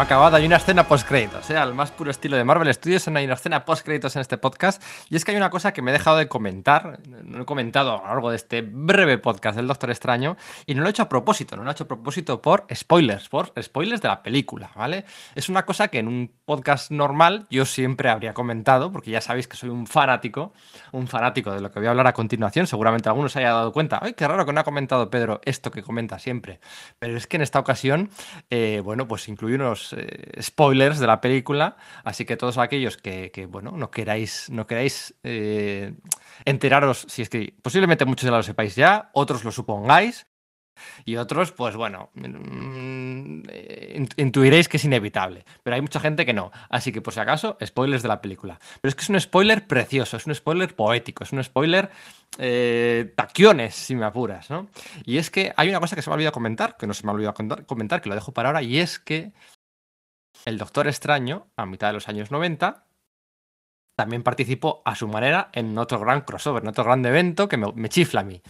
Acabado. Hay una escena post-créditos, sea, al más puro estilo de Marvel Studios. Hay una escena post-créditos en este podcast. Y es que hay una cosa que me he dejado de comentar. No he comentado a lo largo de este breve podcast del Doctor Extraño. Y no lo he hecho a propósito. No lo he hecho a propósito por spoilers, por spoilers de la película, ¿vale? Es una cosa que en un podcast normal yo siempre habría comentado, porque ya sabéis que soy un fanático, un fanático de lo que voy a hablar a continuación. Seguramente algunos se haya dado cuenta. ¡Ay, qué raro que no ha comentado Pedro esto que comenta siempre! Pero es que en esta ocasión, eh, bueno, pues incluye unos eh, spoilers de la película, así que todos aquellos que, bueno, no queráis, no queráis eh, enteraros, si es que posiblemente muchos de lo sepáis ya, otros lo supongáis, y otros, pues bueno, mm, intuiréis que es inevitable. Pero hay mucha gente que no. Así que por si acaso, spoilers de la película. Pero es que es un spoiler precioso, es un spoiler poético, es un spoiler eh, taquiones, si me apuras, ¿no? Y es que hay una cosa que se me ha olvidado comentar, que no se me ha olvidado comentar, que lo dejo para ahora, y es que el Doctor Extraño, a mitad de los años 90, también participó a su manera en otro gran crossover, en otro gran evento que me, chifla a mí.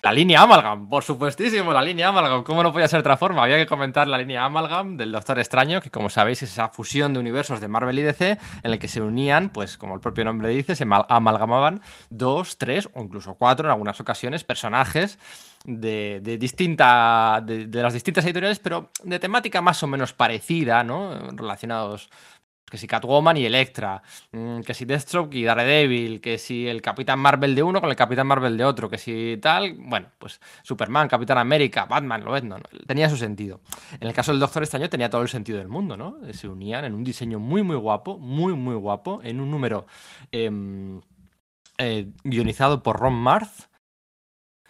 La línea Amalgam, por supuestísimo, la línea Amalgam. ¿Cómo no podía ser de otra forma? Había que comentar la línea Amalgam del Doctor Extraño, que como sabéis es esa fusión de universos de Marvel y DC en el que se unían, pues como el propio nombre dice, se amalgamaban dos, tres o incluso cuatro en algunas ocasiones personajes de, distinta, de, las distintas editoriales, pero de temática más o menos parecida, ¿no? Relacionados que si Catwoman y Electra, mm, que si Deathstroke y Daredevil, que si el Capitán Marvel de uno con el Capitán Marvel de otro, que si tal, bueno, pues Superman, Capitán América, Batman, lo ves, no, tenía su sentido. En el caso del Doctor Extraño tenía todo el sentido del mundo, ¿no? Se unían en un diseño muy, muy guapo, muy, muy guapo, en un número em, eh, guionizado por Ron Marth,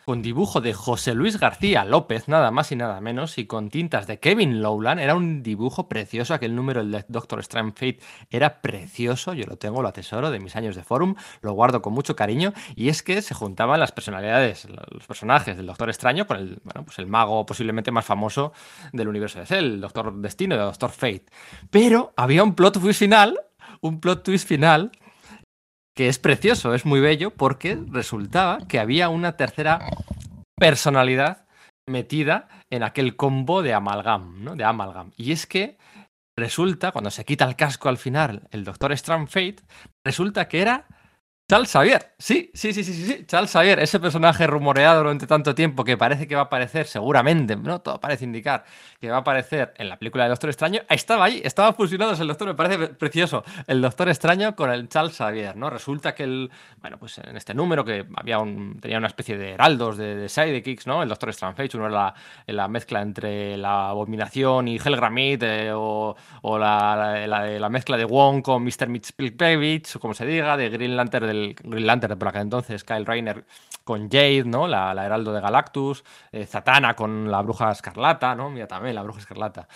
con dibujo de José Luis García López, nada más y nada menos, y con tintas de Kevin Lowland. Era un dibujo precioso, aquel número, el de Doctor Strange Fate, era precioso, yo lo tengo, lo atesoro de mis años de forum, lo guardo con mucho cariño, y es que se juntaban las personalidades, los personajes del Doctor Extraño con el, bueno, pues el mago posiblemente más famoso del universo de Cell, el Doctor Destino el Doctor Fate. Pero había un plot twist final, un plot twist final que es precioso, es muy bello, porque resultaba que había una tercera personalidad metida en aquel combo de Amalgam, ¿no? De Amalgam. Y es que resulta, cuando se quita el casco al final, el Doctor Strange Fate, resulta que era Charles Xavier, sí, sí, sí, sí, sí, Charles Xavier, ese personaje rumoreado durante tanto tiempo que parece que va a aparecer seguramente, ¿no? Todo parece indicar que va a aparecer en la película de Doctor Extraño. Estaba ahí, estaba fusionado el Doctor, me parece precioso, el Doctor Extraño con el Charles Xavier, ¿no? Resulta que el, bueno, pues en este número que había un, tenía una especie de heraldos, de, de sidekicks, ¿no? El Doctor Strange, uno era la, la, mezcla entre la Abominación y Helgramit, eh, o, o la, la, la, mezcla de Wong con Mr. Mitchell o como se diga, de Green Lantern del Green Lantern por aquel entonces, Kyle Rayner con Jade, ¿no? La, Heraldo de Galactus, eh, Zatanna con la Bruja Escarlata, ¿no? Mira también la Bruja Escarlata.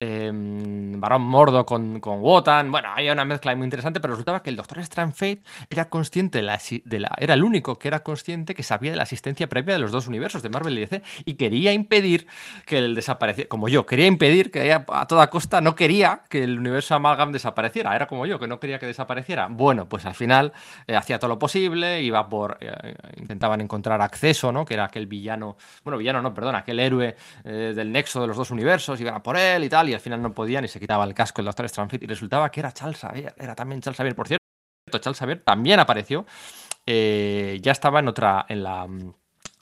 Em, Barón Mordo con, con Wotan. Bueno, hay una mezcla muy interesante, pero resultaba que el Doctor Strange era consciente de la, de la, era el único que era consciente que sabía de la existencia previa de los dos universos de Marvel y DC y quería impedir que el desapareciera, como yo, quería impedir que a toda costa no quería que el universo Amalgam desapareciera, era como yo, que no quería que desapareciera. Bueno, pues al final eh, hacía todo lo posible, iba por, eh, intentaban encontrar acceso, ¿no? Que era aquel villano, bueno, villano no, perdón, aquel héroe eh, del nexo de los dos universos, iban a por él y tal y al final no podían y se quitaba el casco el Doctor Strange y resultaba que era Charles Xavier, era también Charles Xavier. Por cierto, Charles Xavier también apareció, eh, ya estaba en otra, en la,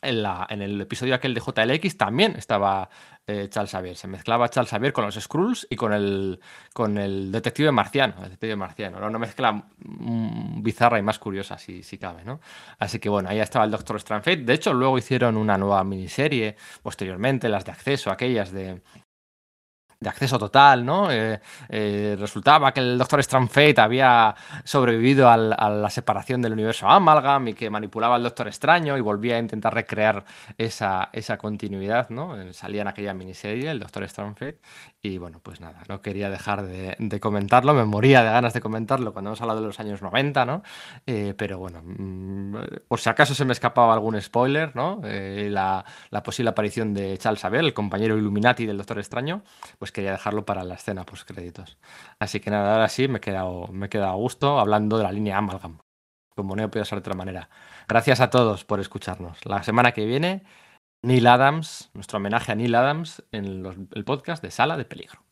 en, la, en el episodio aquel de JLX también estaba eh, Charles Xavier. Se mezclaba Charles Xavier con los Skrulls y con el, con el detective marciano. El detective marciano. Una mezcla bizarra y más curiosa, si, si cabe, ¿no? Así que bueno, ahí estaba el Doctor Strange. De hecho, luego hicieron una nueva miniserie posteriormente, las de acceso, aquellas de, de acceso total, ¿no? Eh, eh, resultaba que el Doctor Strange Fate había sobrevivido a la separación del universo Amalgam y que manipulaba al Doctor Extraño y volvía a intentar recrear esa, esa continuidad, ¿no? Eh, salía en aquella miniserie, el Doctor Strange Fate, y bueno, pues nada, no quería dejar de, comentarlo, me moría de ganas de comentarlo cuando hemos hablado de los años 90, ¿no? pero bueno, mm, por si acaso se me escapaba algún spoiler, ¿no? La, la, posible aparición de Charles Xavier, el compañero Illuminati del Doctor Extraño, pues quería dejarlo para la escena post créditos. Así que nada, ahora sí me he quedado, me he quedado a gusto hablando de la línea Amalgam, como no puede ser de otra manera. Gracias a todos por escucharnos. La semana que viene, Neil Adams, nuestro homenaje a Neil Adams en el podcast de Sala de Peligro.